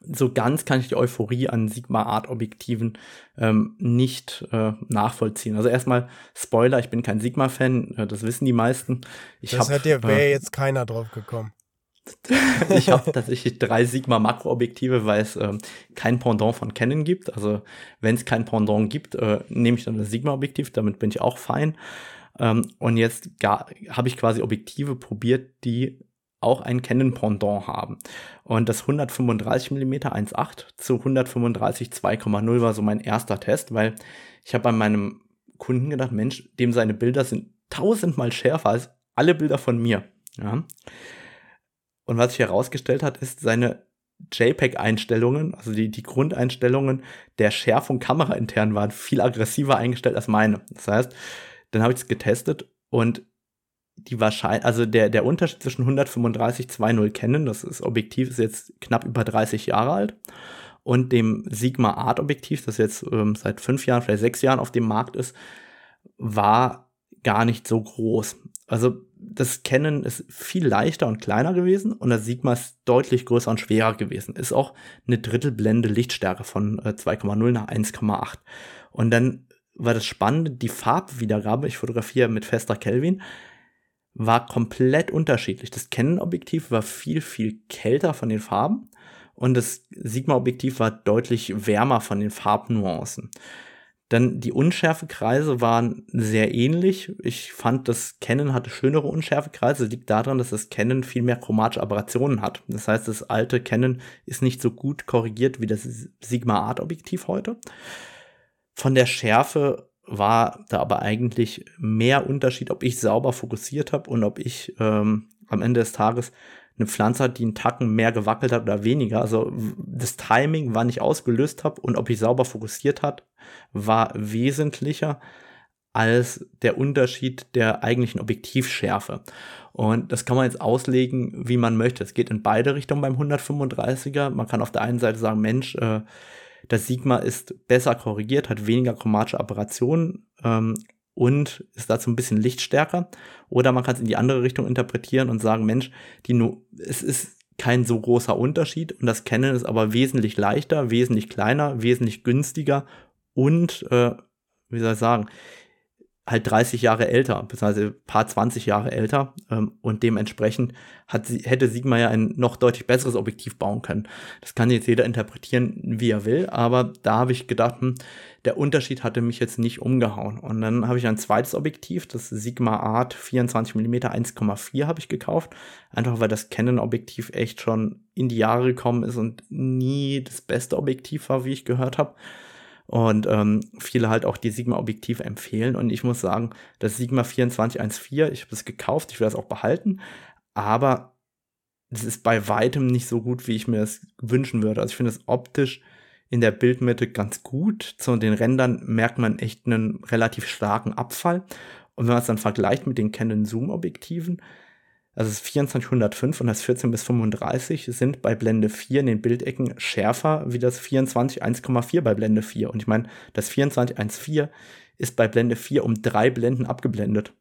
so ganz kann ich die Euphorie an Sigma Art Objektiven ähm, nicht äh, nachvollziehen. Also erstmal Spoiler, ich bin kein Sigma Fan, äh, das wissen die meisten. Ich das hab, wäre äh, jetzt keiner drauf gekommen. ich habe tatsächlich drei Sigma Makroobjektive, weil es ähm, kein Pendant von Canon gibt. Also wenn es kein Pendant gibt, äh, nehme ich dann das Sigma Objektiv, damit bin ich auch fein. Ähm, und jetzt habe ich quasi Objektive probiert, die auch ein Canon Pendant haben. Und das 135 mm 1.8 zu 135 2,0 war so mein erster Test, weil ich habe bei meinem Kunden gedacht, Mensch, dem seine Bilder sind tausendmal schärfer als alle Bilder von mir. Ja. Und was sich herausgestellt hat, ist seine JPEG-Einstellungen, also die, die Grundeinstellungen der Schärfung kameraintern waren viel aggressiver eingestellt als meine. Das heißt, dann habe ich es getestet und die wahrscheinlich, also der, der Unterschied zwischen 135 2.0 Canon, das ist Objektiv, ist jetzt knapp über 30 Jahre alt, und dem Sigma Art Objektiv, das jetzt ähm, seit fünf Jahren, vielleicht sechs Jahren auf dem Markt ist, war gar nicht so groß. Also das Canon ist viel leichter und kleiner gewesen und das Sigma ist deutlich größer und schwerer gewesen. Ist auch eine Drittelblende Lichtstärke von äh, 2,0 nach 1,8. Und dann war das Spannende, die Farbwiedergabe, ich fotografiere mit fester Kelvin, war komplett unterschiedlich. Das Canon-Objektiv war viel, viel kälter von den Farben und das Sigma-Objektiv war deutlich wärmer von den Farbnuancen. Dann die Unschärfekreise waren sehr ähnlich. Ich fand, das Canon hatte schönere Unschärfekreise. Das liegt daran, dass das Canon viel mehr chromatische Aberrationen hat. Das heißt, das alte Canon ist nicht so gut korrigiert wie das Sigma Art Objektiv heute. Von der Schärfe war da aber eigentlich mehr Unterschied, ob ich sauber fokussiert habe und ob ich ähm, am Ende des Tages eine Pflanze hat, die einen Tacken mehr gewackelt hat oder weniger. Also das Timing, wann ich ausgelöst habe und ob ich sauber fokussiert hat, war wesentlicher als der Unterschied der eigentlichen Objektivschärfe. Und das kann man jetzt auslegen, wie man möchte. Es geht in beide Richtungen beim 135er. Man kann auf der einen Seite sagen, Mensch, äh, das Sigma ist besser korrigiert, hat weniger chromatische Apparationen ähm, und ist dazu ein bisschen lichtstärker. Oder man kann es in die andere Richtung interpretieren und sagen, Mensch, die no es ist kein so großer Unterschied und das Canon ist aber wesentlich leichter, wesentlich kleiner, wesentlich günstiger und, äh, wie soll ich sagen, halt 30 Jahre älter, beziehungsweise paar 20 Jahre älter ähm, und dementsprechend hat sie, hätte Sigma ja ein noch deutlich besseres Objektiv bauen können. Das kann jetzt jeder interpretieren, wie er will, aber da habe ich gedacht, hm, der Unterschied hatte mich jetzt nicht umgehauen. Und dann habe ich ein zweites Objektiv, das Sigma Art 24 mm 1,4 habe ich gekauft, einfach weil das Canon-Objektiv echt schon in die Jahre gekommen ist und nie das beste Objektiv war, wie ich gehört habe und ähm, viele halt auch die Sigma-Objektive empfehlen. Und ich muss sagen, das Sigma 2414, ich habe es gekauft, ich will das auch behalten, aber es ist bei weitem nicht so gut, wie ich mir es wünschen würde. Also ich finde es optisch in der Bildmitte ganz gut. Zu den Rändern merkt man echt einen relativ starken Abfall. Und wenn man es dann vergleicht mit den Canon Zoom-Objektiven, also das 2405 und das 14 bis 35 sind bei Blende 4 in den Bildecken schärfer wie das 24 1,4 bei Blende 4. Und ich meine, das 24 1,4 ist bei Blende 4 um drei Blenden abgeblendet.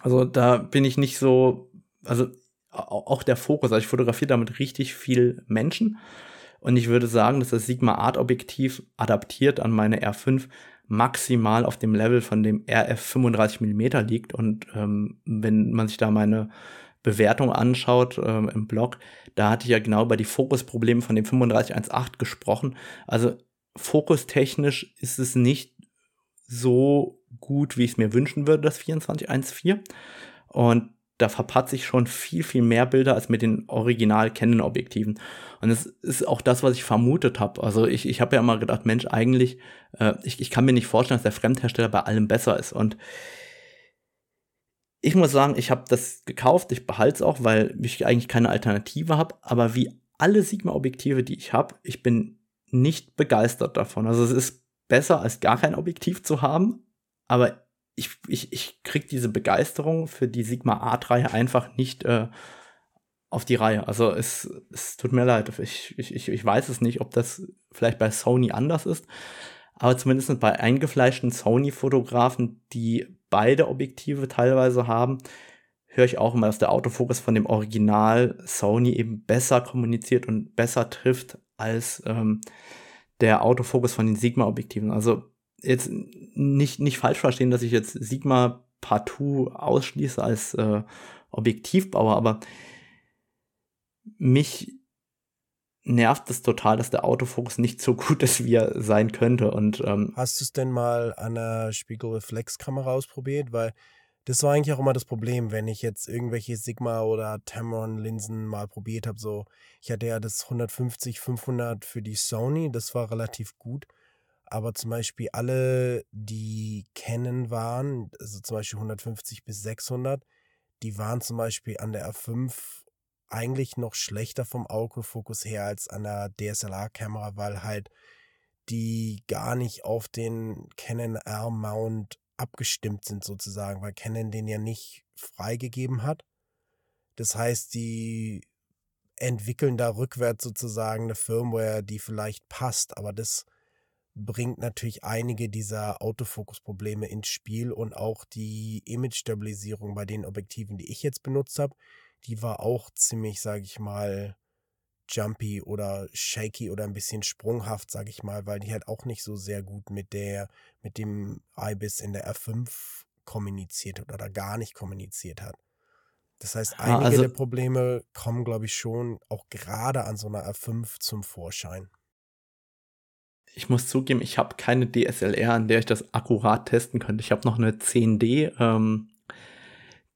Also da bin ich nicht so, also auch der Fokus, also ich fotografiere damit richtig viel Menschen Und ich würde sagen, dass das Sigma Art Objektiv adaptiert an meine R5 maximal auf dem Level von dem RF 35 mm liegt. Und ähm, wenn man sich da meine Bewertung anschaut ähm, im Blog, da hatte ich ja genau über die Fokusprobleme von dem 3518 gesprochen. Also fokustechnisch ist es nicht so gut, wie ich es mir wünschen würde, das 2414. Und da verpatze ich schon viel, viel mehr Bilder als mit den original Canon-Objektiven. Und das ist auch das, was ich vermutet habe. Also ich, ich habe ja immer gedacht, Mensch, eigentlich, äh, ich, ich kann mir nicht vorstellen, dass der Fremdhersteller bei allem besser ist. Und ich muss sagen, ich habe das gekauft, ich behalte es auch, weil ich eigentlich keine Alternative habe. Aber wie alle Sigma-Objektive, die ich habe, ich bin nicht begeistert davon. Also es ist besser, als gar kein Objektiv zu haben, aber ich, ich, ich krieg diese Begeisterung für die Sigma Art-Reihe einfach nicht äh, auf die Reihe. Also es, es tut mir leid. Ich, ich, ich weiß es nicht, ob das vielleicht bei Sony anders ist. Aber zumindest bei eingefleischten Sony-Fotografen, die beide Objektive teilweise haben, höre ich auch immer, dass der Autofokus von dem Original Sony eben besser kommuniziert und besser trifft als ähm, der Autofokus von den Sigma-Objektiven. Also jetzt nicht, nicht falsch verstehen, dass ich jetzt Sigma partout ausschließe als äh, Objektivbauer, aber mich nervt es total, dass der Autofokus nicht so gut ist, wie er sein könnte. Und, ähm, Hast du es denn mal an einer Spiegelreflexkamera ausprobiert? Weil das war eigentlich auch immer das Problem, wenn ich jetzt irgendwelche Sigma oder Tamron Linsen mal probiert habe. So, ich hatte ja das 150 500 für die Sony, das war relativ gut. Aber zum Beispiel alle, die Canon waren, also zum Beispiel 150 bis 600, die waren zum Beispiel an der R5 eigentlich noch schlechter vom Autofokus her als an der DSLR-Kamera, weil halt die gar nicht auf den Canon R-Mount abgestimmt sind sozusagen, weil Canon den ja nicht freigegeben hat. Das heißt, die entwickeln da rückwärts sozusagen eine Firmware, die vielleicht passt, aber das bringt natürlich einige dieser Autofokus-Probleme ins Spiel und auch die Image-Stabilisierung bei den Objektiven, die ich jetzt benutzt habe, die war auch ziemlich, sage ich mal, jumpy oder shaky oder ein bisschen sprunghaft, sage ich mal, weil die halt auch nicht so sehr gut mit der, mit dem IBIS in der R5 kommuniziert hat oder gar nicht kommuniziert hat. Das heißt, ah, einige also, der Probleme kommen, glaube ich, schon auch gerade an so einer R5 zum Vorschein ich muss zugeben, ich habe keine DSLR, an der ich das akkurat testen könnte. Ich habe noch eine 10D. Ähm,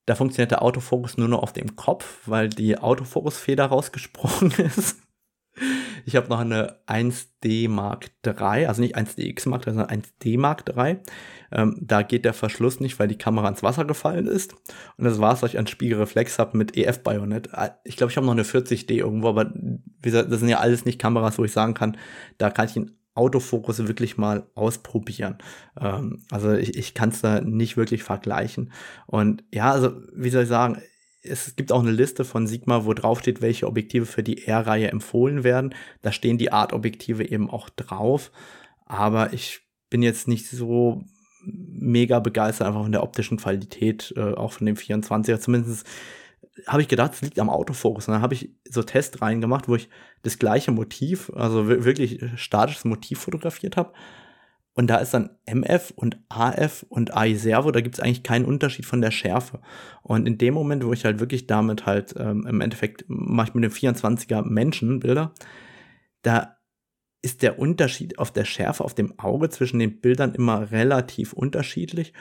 da funktioniert der Autofokus nur noch auf dem Kopf, weil die Autofokusfeder rausgesprungen ist. Ich habe noch eine 1D Mark III, also nicht 1DX Mark III, sondern 1D Mark III. Ähm, da geht der Verschluss nicht, weil die Kamera ins Wasser gefallen ist. Und das war es, was ich an Spiegelreflex habe mit EF-Bajonett. Ich glaube, ich habe noch eine 40D irgendwo, aber wie gesagt, das sind ja alles nicht Kameras, wo ich sagen kann, da kann ich ihn Autofokus wirklich mal ausprobieren. Ähm, also ich, ich kann es da nicht wirklich vergleichen. Und ja, also wie soll ich sagen, es gibt auch eine Liste von Sigma, wo drauf steht, welche Objektive für die R-Reihe empfohlen werden. Da stehen die Art-Objektive eben auch drauf. Aber ich bin jetzt nicht so mega begeistert einfach von der optischen Qualität, äh, auch von dem 24er. Zumindest habe ich gedacht, es liegt am Autofokus. Und dann habe ich so Test reingemacht, wo ich das gleiche Motiv, also wirklich statisches Motiv fotografiert habe. Und da ist dann MF und AF und AI Servo, da gibt es eigentlich keinen Unterschied von der Schärfe. Und in dem Moment, wo ich halt wirklich damit halt ähm, im Endeffekt mache ich mit dem 24er Menschenbilder, da ist der Unterschied auf der Schärfe auf dem Auge zwischen den Bildern immer relativ unterschiedlich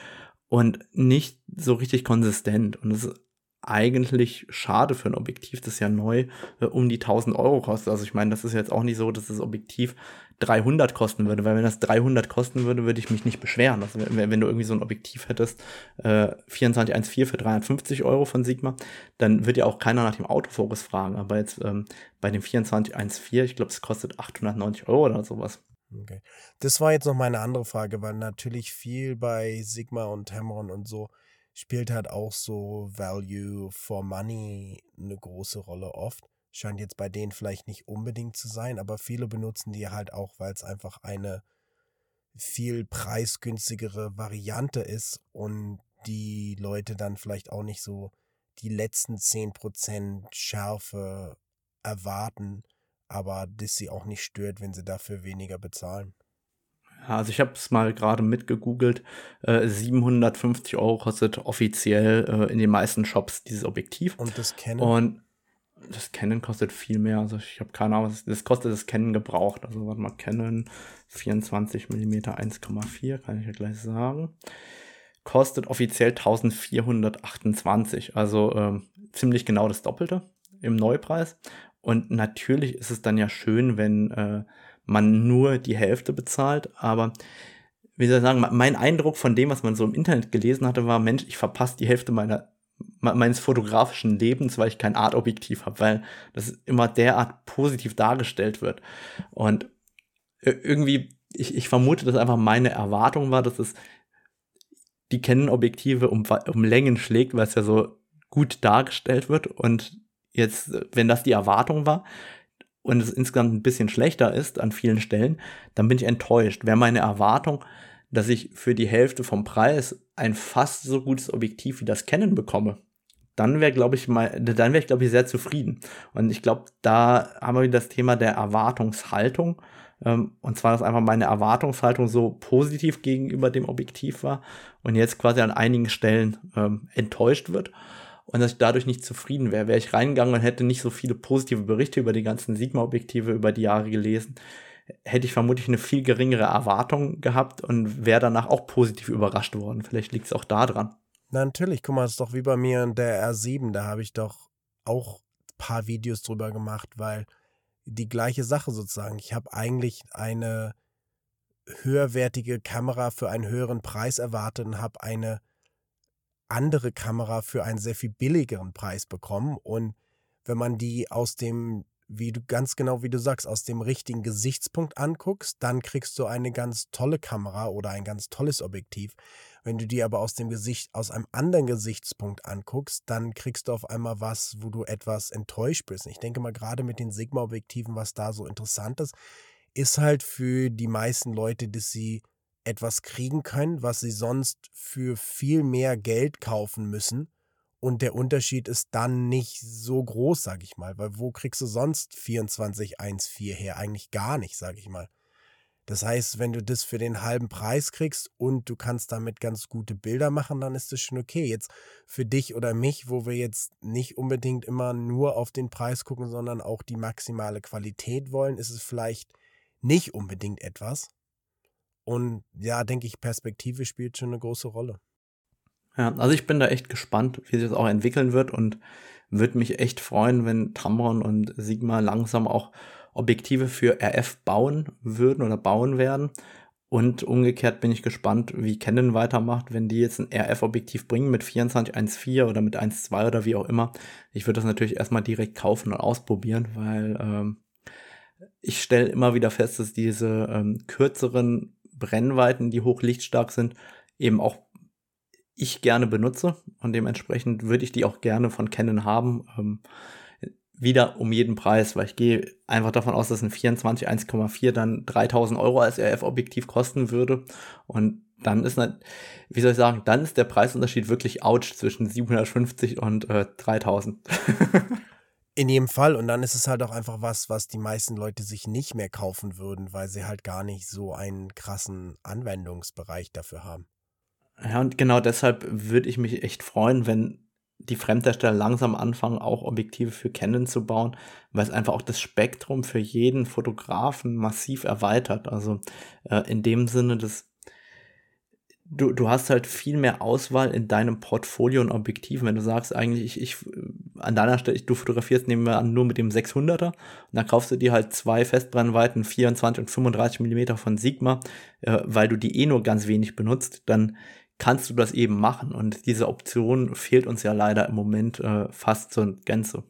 und nicht so richtig konsistent. Und das ist eigentlich schade für ein Objektiv, das ja neu äh, um die 1000 Euro kostet. Also ich meine, das ist jetzt auch nicht so, dass das Objektiv 300 kosten würde, weil wenn das 300 kosten würde, würde ich mich nicht beschweren. Also wenn, wenn du irgendwie so ein Objektiv hättest, äh, 2414 für 350 Euro von Sigma, dann wird ja auch keiner nach dem Autofokus fragen. Aber jetzt ähm, bei dem 2414, ich glaube, es kostet 890 Euro oder sowas. Okay. Das war jetzt noch meine andere Frage, weil natürlich viel bei Sigma und Tamron und so spielt halt auch so Value for Money eine große Rolle oft. Scheint jetzt bei denen vielleicht nicht unbedingt zu sein, aber viele benutzen die halt auch, weil es einfach eine viel preisgünstigere Variante ist und die Leute dann vielleicht auch nicht so die letzten 10% Schärfe erwarten, aber das sie auch nicht stört, wenn sie dafür weniger bezahlen. Also ich habe es mal gerade mitgegoogelt. Äh, 750 Euro kostet offiziell äh, in den meisten Shops dieses Objektiv. Und das Canon? Und das Canon kostet viel mehr. Also ich habe keine Ahnung, was das kostet das Canon gebraucht. Also warte mal, Canon 24 mm 1,4, kann ich ja gleich sagen. Kostet offiziell 1428. Also ähm, ziemlich genau das Doppelte im Neupreis. Und natürlich ist es dann ja schön, wenn äh, man nur die Hälfte bezahlt, aber wie soll ich sagen, mein Eindruck von dem, was man so im Internet gelesen hatte, war, Mensch, ich verpasse die Hälfte meiner meines fotografischen Lebens, weil ich kein Artobjektiv habe, weil das immer derart positiv dargestellt wird. Und irgendwie, ich, ich vermute, dass einfach meine Erwartung war, dass es die Canon-Objektive um, um Längen schlägt, weil es ja so gut dargestellt wird. Und jetzt, wenn das die Erwartung war, und es insgesamt ein bisschen schlechter ist an vielen Stellen, dann bin ich enttäuscht. Wäre meine Erwartung, dass ich für die Hälfte vom Preis ein fast so gutes Objektiv wie das Canon bekomme, dann wäre, glaube ich, mal, dann wäre ich, glaube ich, sehr zufrieden. Und ich glaube, da haben wir das Thema der Erwartungshaltung. Ähm, und zwar, dass einfach meine Erwartungshaltung so positiv gegenüber dem Objektiv war und jetzt quasi an einigen Stellen ähm, enttäuscht wird und dass ich dadurch nicht zufrieden wäre. Wäre ich reingegangen und hätte nicht so viele positive Berichte über die ganzen Sigma-Objektive über die Jahre gelesen, hätte ich vermutlich eine viel geringere Erwartung gehabt und wäre danach auch positiv überrascht worden. Vielleicht liegt es auch da dran. Na, natürlich, guck mal, das ist doch wie bei mir der R7, da habe ich doch auch ein paar Videos drüber gemacht, weil die gleiche Sache sozusagen. Ich habe eigentlich eine höherwertige Kamera für einen höheren Preis erwartet und habe eine andere Kamera für einen sehr viel billigeren Preis bekommen. Und wenn man die aus dem, wie du ganz genau wie du sagst, aus dem richtigen Gesichtspunkt anguckst, dann kriegst du eine ganz tolle Kamera oder ein ganz tolles Objektiv. Wenn du die aber aus dem Gesicht, aus einem anderen Gesichtspunkt anguckst, dann kriegst du auf einmal was, wo du etwas enttäuscht bist. Ich denke mal, gerade mit den Sigma-Objektiven, was da so interessant ist, ist halt für die meisten Leute, dass sie etwas kriegen können, was sie sonst für viel mehr Geld kaufen müssen. Und der Unterschied ist dann nicht so groß, sag ich mal, weil wo kriegst du sonst 24,14 her? Eigentlich gar nicht, sag ich mal. Das heißt, wenn du das für den halben Preis kriegst und du kannst damit ganz gute Bilder machen, dann ist das schon okay. Jetzt für dich oder mich, wo wir jetzt nicht unbedingt immer nur auf den Preis gucken, sondern auch die maximale Qualität wollen, ist es vielleicht nicht unbedingt etwas. Und ja, denke ich, Perspektive spielt schon eine große Rolle. Ja, also ich bin da echt gespannt, wie sich das auch entwickeln wird und würde mich echt freuen, wenn Tamron und Sigma langsam auch Objektive für RF bauen würden oder bauen werden. Und umgekehrt bin ich gespannt, wie Canon weitermacht, wenn die jetzt ein RF-Objektiv bringen mit 24-1.4 oder mit 1.2 oder wie auch immer. Ich würde das natürlich erstmal direkt kaufen und ausprobieren, weil ähm, ich stelle immer wieder fest, dass diese ähm, kürzeren Brennweiten, die hochlichtstark sind, eben auch ich gerne benutze und dementsprechend würde ich die auch gerne von Canon haben. Ähm, wieder um jeden Preis, weil ich gehe einfach davon aus, dass ein 24 1,4 dann 3000 Euro als RF-Objektiv kosten würde und dann ist, nicht, wie soll ich sagen, dann ist der Preisunterschied wirklich ouch zwischen 750 und äh, 3000. In jedem Fall. Und dann ist es halt auch einfach was, was die meisten Leute sich nicht mehr kaufen würden, weil sie halt gar nicht so einen krassen Anwendungsbereich dafür haben. Ja, und genau deshalb würde ich mich echt freuen, wenn die Fremdhersteller langsam anfangen, auch Objektive für Canon zu bauen, weil es einfach auch das Spektrum für jeden Fotografen massiv erweitert. Also äh, in dem Sinne, dass du, du hast halt viel mehr Auswahl in deinem Portfolio und Objektiven. Wenn du sagst, eigentlich, ich, ich an deiner Stelle, du fotografierst, nehmen wir an, nur mit dem 600er und dann kaufst du dir halt zwei Festbrennweiten, 24 und 35 Millimeter von Sigma, äh, weil du die eh nur ganz wenig benutzt, dann kannst du das eben machen. Und diese Option fehlt uns ja leider im Moment äh, fast zur Gänze.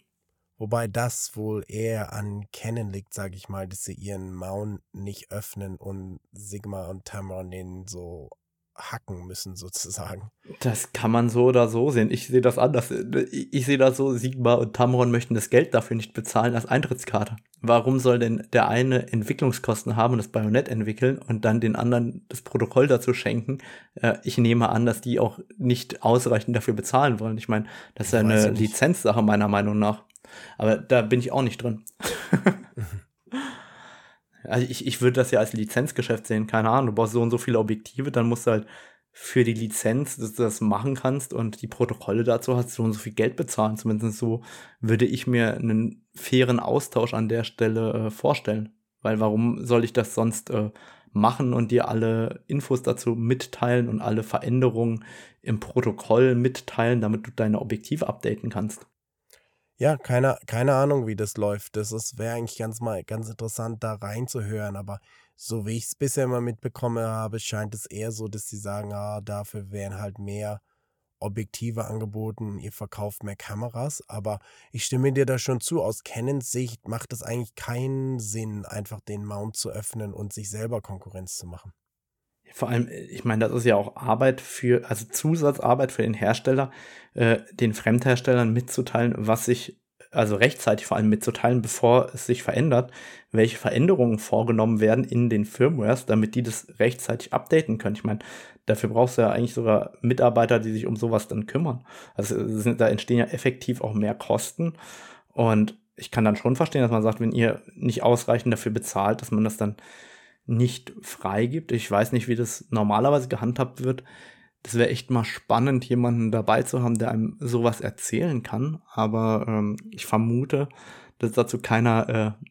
Wobei das wohl eher an Canon liegt, sage ich mal, dass sie ihren Mount nicht öffnen und Sigma und Tamron den so hacken müssen, sozusagen. Das kann man so oder so sehen. Ich sehe das anders. Ich, sehe das so, Sigma und Tamron möchten das Geld dafür nicht bezahlen als Eintrittskarte. Warum soll denn der eine Entwicklungskosten haben und das Bajonett entwickeln und dann den anderen das Protokoll dazu schenken? Äh, ich nehme an, dass die auch nicht ausreichend dafür bezahlen wollen. Ich meine, das ist ja eine Lizenzsache meiner Meinung nach. Aber da bin ich auch nicht drin. Also ich, ich würde das ja als Lizenzgeschäft sehen, keine Ahnung. Du brauchst so und so viele Objektive, dann musst du halt für die Lizenz, dass du das machen kannst und die Protokolle dazu hast, so und so viel Geld bezahlen. Zumindest so würde ich mir einen fairen Austausch an der Stelle äh, vorstellen. Weil warum soll ich das sonst äh, machen und dir alle Infos dazu mitteilen und alle Veränderungen im Protokoll mitteilen, damit du deine Objektive updaten kannst? Ja, keine, keine Ahnung, wie das läuft. Das wäre eigentlich ganz mal ganz interessant, da reinzuhören. Aber so wie ich es bisher immer mitbekommen habe, scheint es eher so, dass sie sagen, ah, dafür wären halt mehr Objektive angeboten, ihr verkauft mehr Kameras. Aber ich stimme dir da schon zu, aus Canons Sicht macht es eigentlich keinen Sinn, einfach den Mount zu öffnen und sich selber Konkurrenz zu machen. Vor allem, ich meine, das ist ja auch Arbeit für, also Zusatzarbeit für den Hersteller, äh, den Fremdherstellern mitzuteilen, was sich, also rechtzeitig vor allem mitzuteilen, bevor es sich verändert, welche Veränderungen vorgenommen werden in den Firmwares, damit die das rechtzeitig updaten können. Ich meine, dafür brauchst du ja eigentlich sogar Mitarbeiter, die sich um sowas dann kümmern. Also sind, da entstehen ja effektiv auch mehr Kosten. Und ich kann dann schon verstehen, dass man sagt, wenn ihr nicht ausreichend dafür bezahlt, dass man das dann nicht freigibt. Ich weiß nicht, wie das normalerweise gehandhabt wird. Das wäre echt mal spannend, jemanden dabei zu haben, der einem sowas erzählen kann. Aber ähm, ich vermute, dass dazu keiner äh,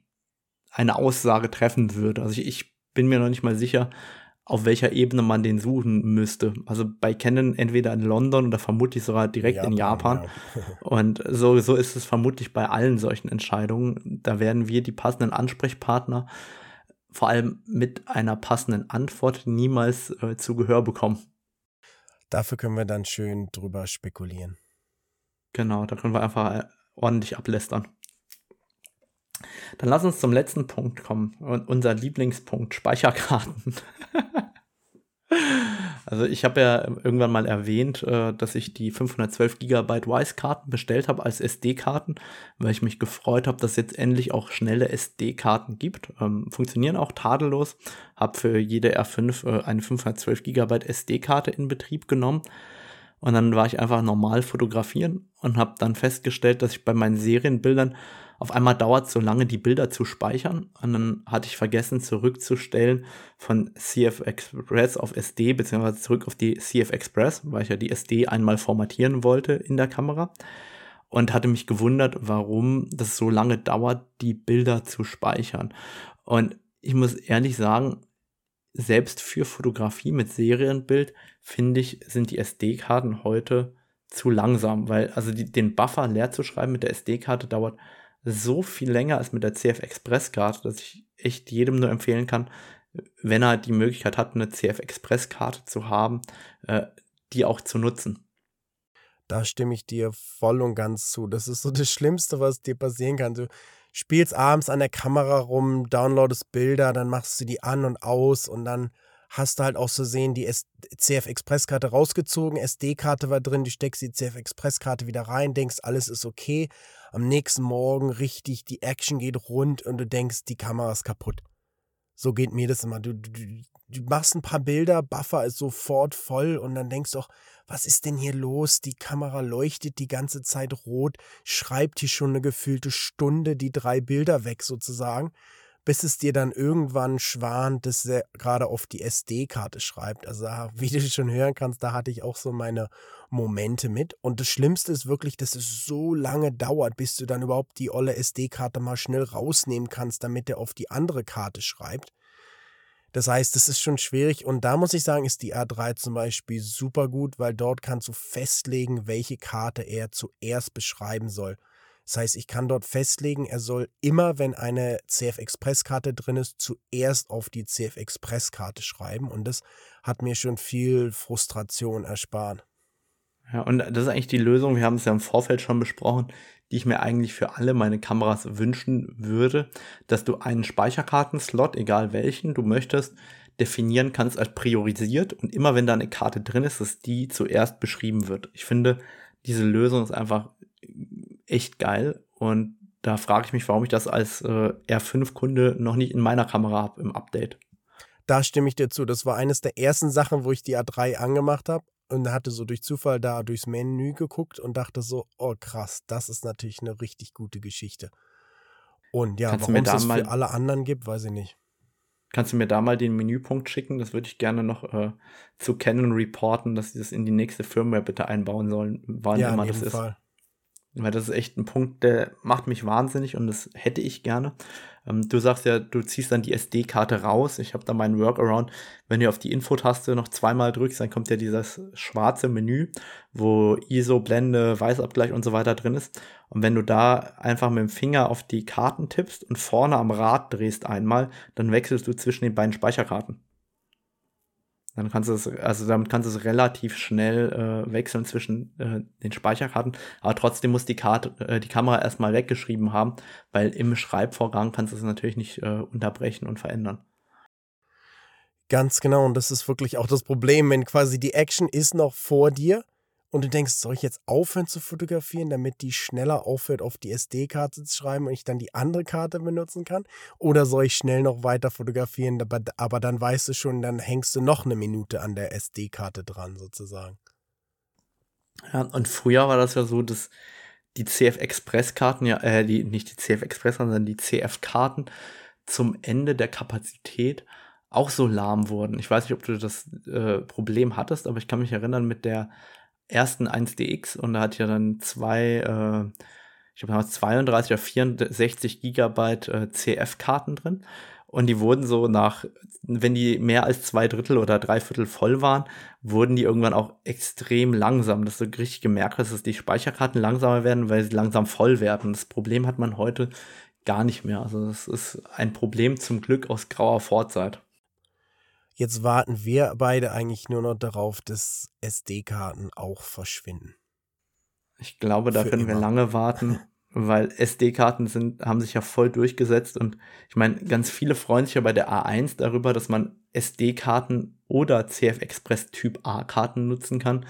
eine Aussage treffen würde. Also ich, ich bin mir noch nicht mal sicher, auf welcher Ebene man den suchen müsste. Also bei Canon entweder in London oder vermutlich sogar direkt Japan, in Japan. Ja. Und so, so ist es vermutlich bei allen solchen Entscheidungen. Da werden wir die passenden Ansprechpartner vor allem mit einer passenden Antwort niemals äh, zu Gehör bekommen. Dafür können wir dann schön drüber spekulieren. Genau, da können wir einfach äh, ordentlich ablästern. Dann lass uns zum letzten Punkt kommen. unser Lieblingspunkt, Speicherkarten. Also ich habe ja irgendwann mal erwähnt, äh, dass ich die 512 GB Wise-Karten bestellt habe als SD-Karten, weil ich mich gefreut habe, dass es jetzt endlich auch schnelle SD-Karten gibt. Ähm, funktionieren auch tadellos. Habe für jede R5 äh, eine 512 GB SD-Karte in Betrieb genommen. Und dann war ich einfach normal fotografieren und habe dann festgestellt, dass ich bei meinen Serienbildern auf einmal dauert es so lange, die Bilder zu speichern. Und dann hatte ich vergessen, zurückzustellen von CF Express auf SD, beziehungsweise zurück auf die CF Express, weil ich ja die SD einmal formatieren wollte in der Kamera. Und hatte mich gewundert, warum das so lange dauert, die Bilder zu speichern. Und ich muss ehrlich sagen, selbst für Fotografie mit Serienbild, finde ich, sind die SD-Karten heute zu langsam, weil also die, den Buffer leer zu schreiben mit der SD-Karte dauert so viel länger als mit der CF Express Karte, dass ich echt jedem nur empfehlen kann, wenn er die Möglichkeit hat, eine CF Express Karte zu haben, äh, die auch zu nutzen. Da stimme ich dir voll und ganz zu. Das ist so das Schlimmste, was dir passieren kann. Du spielst abends an der Kamera rum, downloadest Bilder, dann machst du die an und aus und dann hast du halt auch so sehen, die CF Express Karte rausgezogen, SD-Karte war drin, du steckst die CF Express Karte wieder rein, denkst, alles ist okay. Am nächsten Morgen richtig, die Action geht rund und du denkst, die Kamera ist kaputt. So geht mir das immer. Du, du, du machst ein paar Bilder, Buffer ist sofort voll und dann denkst du auch, was ist denn hier los? Die Kamera leuchtet die ganze Zeit rot, schreibt hier schon eine gefühlte Stunde die drei Bilder weg sozusagen bis es dir dann irgendwann schwant, dass er gerade auf die SD-Karte schreibt. Also, wie du schon hören kannst, da hatte ich auch so meine Momente mit. Und das Schlimmste ist wirklich, dass es so lange dauert, bis du dann überhaupt die olle SD-Karte mal schnell rausnehmen kannst, damit er auf die andere Karte schreibt. Das heißt, das ist schon schwierig und da muss ich sagen, ist die A3 zum Beispiel super gut, weil dort kannst du festlegen, welche Karte er zuerst beschreiben soll. Das heißt, ich kann dort festlegen, er soll immer, wenn eine CF Express Karte drin ist, zuerst auf die CF Express Karte schreiben und das hat mir schon viel Frustration erspart. Ja, und das ist eigentlich die Lösung, wir haben es ja im Vorfeld schon besprochen, die ich mir eigentlich für alle meine Kameras wünschen würde, dass du einen Speicherkartenslot, egal welchen du möchtest, definieren kannst als priorisiert und immer wenn da eine Karte drin ist, dass die zuerst beschrieben wird. Ich finde, diese Lösung ist einfach echt geil. Und da frage ich mich, warum ich das als äh, R5-Kunde noch nicht in meiner Kamera habe im Update. Da stimme ich dir zu. Das war eines der ersten Sachen, wo ich die A3 angemacht habe und hatte so durch Zufall da durchs Menü geguckt und dachte so, oh krass, das ist natürlich eine richtig gute Geschichte. Und ja, warum es das für alle anderen gibt, weiß ich nicht. Kannst du mir da mal den Menüpunkt schicken? Das würde ich gerne noch äh, zu Canon reporten, dass sie das in die nächste Firmware bitte einbauen sollen, wann ja, immer das ist. Weil das ist echt ein Punkt, der macht mich wahnsinnig und das hätte ich gerne. Ähm, du sagst ja, du ziehst dann die SD-Karte raus. Ich habe da meinen Workaround. Wenn du auf die Info-Taste noch zweimal drückst, dann kommt ja dieses schwarze Menü, wo ISO, Blende, Weißabgleich und so weiter drin ist. Und wenn du da einfach mit dem Finger auf die Karten tippst und vorne am Rad drehst einmal, dann wechselst du zwischen den beiden Speicherkarten. Dann kannst du es, also damit kannst du es relativ schnell äh, wechseln zwischen äh, den Speicherkarten, aber trotzdem muss die Karte, äh, die Kamera erstmal weggeschrieben haben, weil im Schreibvorgang kannst du es natürlich nicht äh, unterbrechen und verändern. Ganz genau, und das ist wirklich auch das Problem, wenn quasi die Action ist noch vor dir und du denkst, soll ich jetzt aufhören zu fotografieren, damit die schneller aufhört, auf die SD-Karte zu schreiben und ich dann die andere Karte benutzen kann? Oder soll ich schnell noch weiter fotografieren, aber, aber dann weißt du schon, dann hängst du noch eine Minute an der SD-Karte dran, sozusagen. Ja, und früher war das ja so, dass die CF-Express-Karten, ja, äh, die, nicht die CF-Express, sondern die CF-Karten zum Ende der Kapazität auch so lahm wurden. Ich weiß nicht, ob du das äh, Problem hattest, aber ich kann mich erinnern, mit der ersten 1DX und da hat ja dann zwei, äh, ich glaube damals 32 oder 64 Gigabyte äh, CF-Karten drin. Und die wurden so nach, wenn die mehr als zwei Drittel oder drei Viertel voll waren, wurden die irgendwann auch extrem langsam. Dass du richtig gemerkt dass die Speicherkarten langsamer werden, weil sie langsam voll werden. Das Problem hat man heute gar nicht mehr. Also das ist ein Problem zum Glück aus grauer Vorzeit. Jetzt warten wir beide eigentlich nur noch darauf, dass SD-Karten auch verschwinden. Ich glaube, da Für können immer. wir lange warten, weil SD-Karten sind, haben sich ja voll durchgesetzt und ich meine, ganz viele freuen sich ja bei der A1 darüber, dass man SD-Karten oder CF Express Typ A-Karten nutzen kann.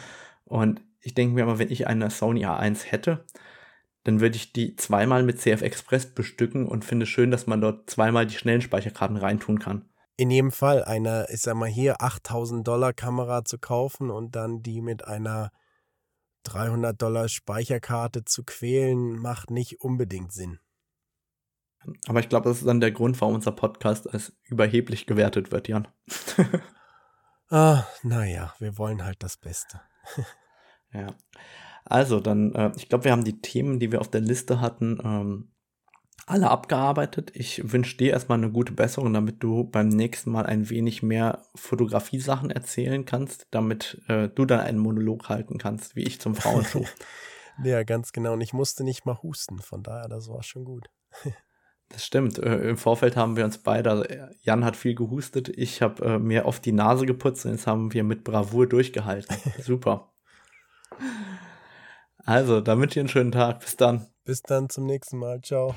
Und ich denke mir mal, wenn ich eine Sony A1 hätte, dann würde ich die zweimal mit CF Express bestücken und finde schön, dass man dort zweimal die schnellen Speicherkarten reintun kann in jedem Fall eine, ich sag mal hier, 8000 Dollar Kamera zu kaufen und dann die mit einer 300 Dollar Speicherkarte zu quälen, macht nicht unbedingt Sinn. Aber ich glaube, das ist dann der Grund, warum unser Podcast als überheblich gewertet wird, Jan. ah, naja, wir wollen halt das Beste. ja. Also, dann, äh, ich glaube, wir haben die Themen, die wir auf der Liste hatten, ähm, alle abgearbeitet. Ich wünsche dir erstmal eine gute Besserung, damit du beim nächsten Mal ein wenig mehr Fotografie-Sachen erzählen kannst, damit äh, du dann einen Monolog halten kannst, wie ich zum Frauenshow. ja, ganz genau. Und ich musste nicht mal husten, von daher, das war schon gut. das stimmt. Äh, Im Vorfeld haben wir uns beide, also Jan hat viel gehustet, ich habe äh, mir auf die Nase geputzt und jetzt haben wir mit Bravour durchgehalten. Super. Also, wünsche ich einen schönen Tag. Bis dann. Bis dann zum nächsten Mal. Ciao.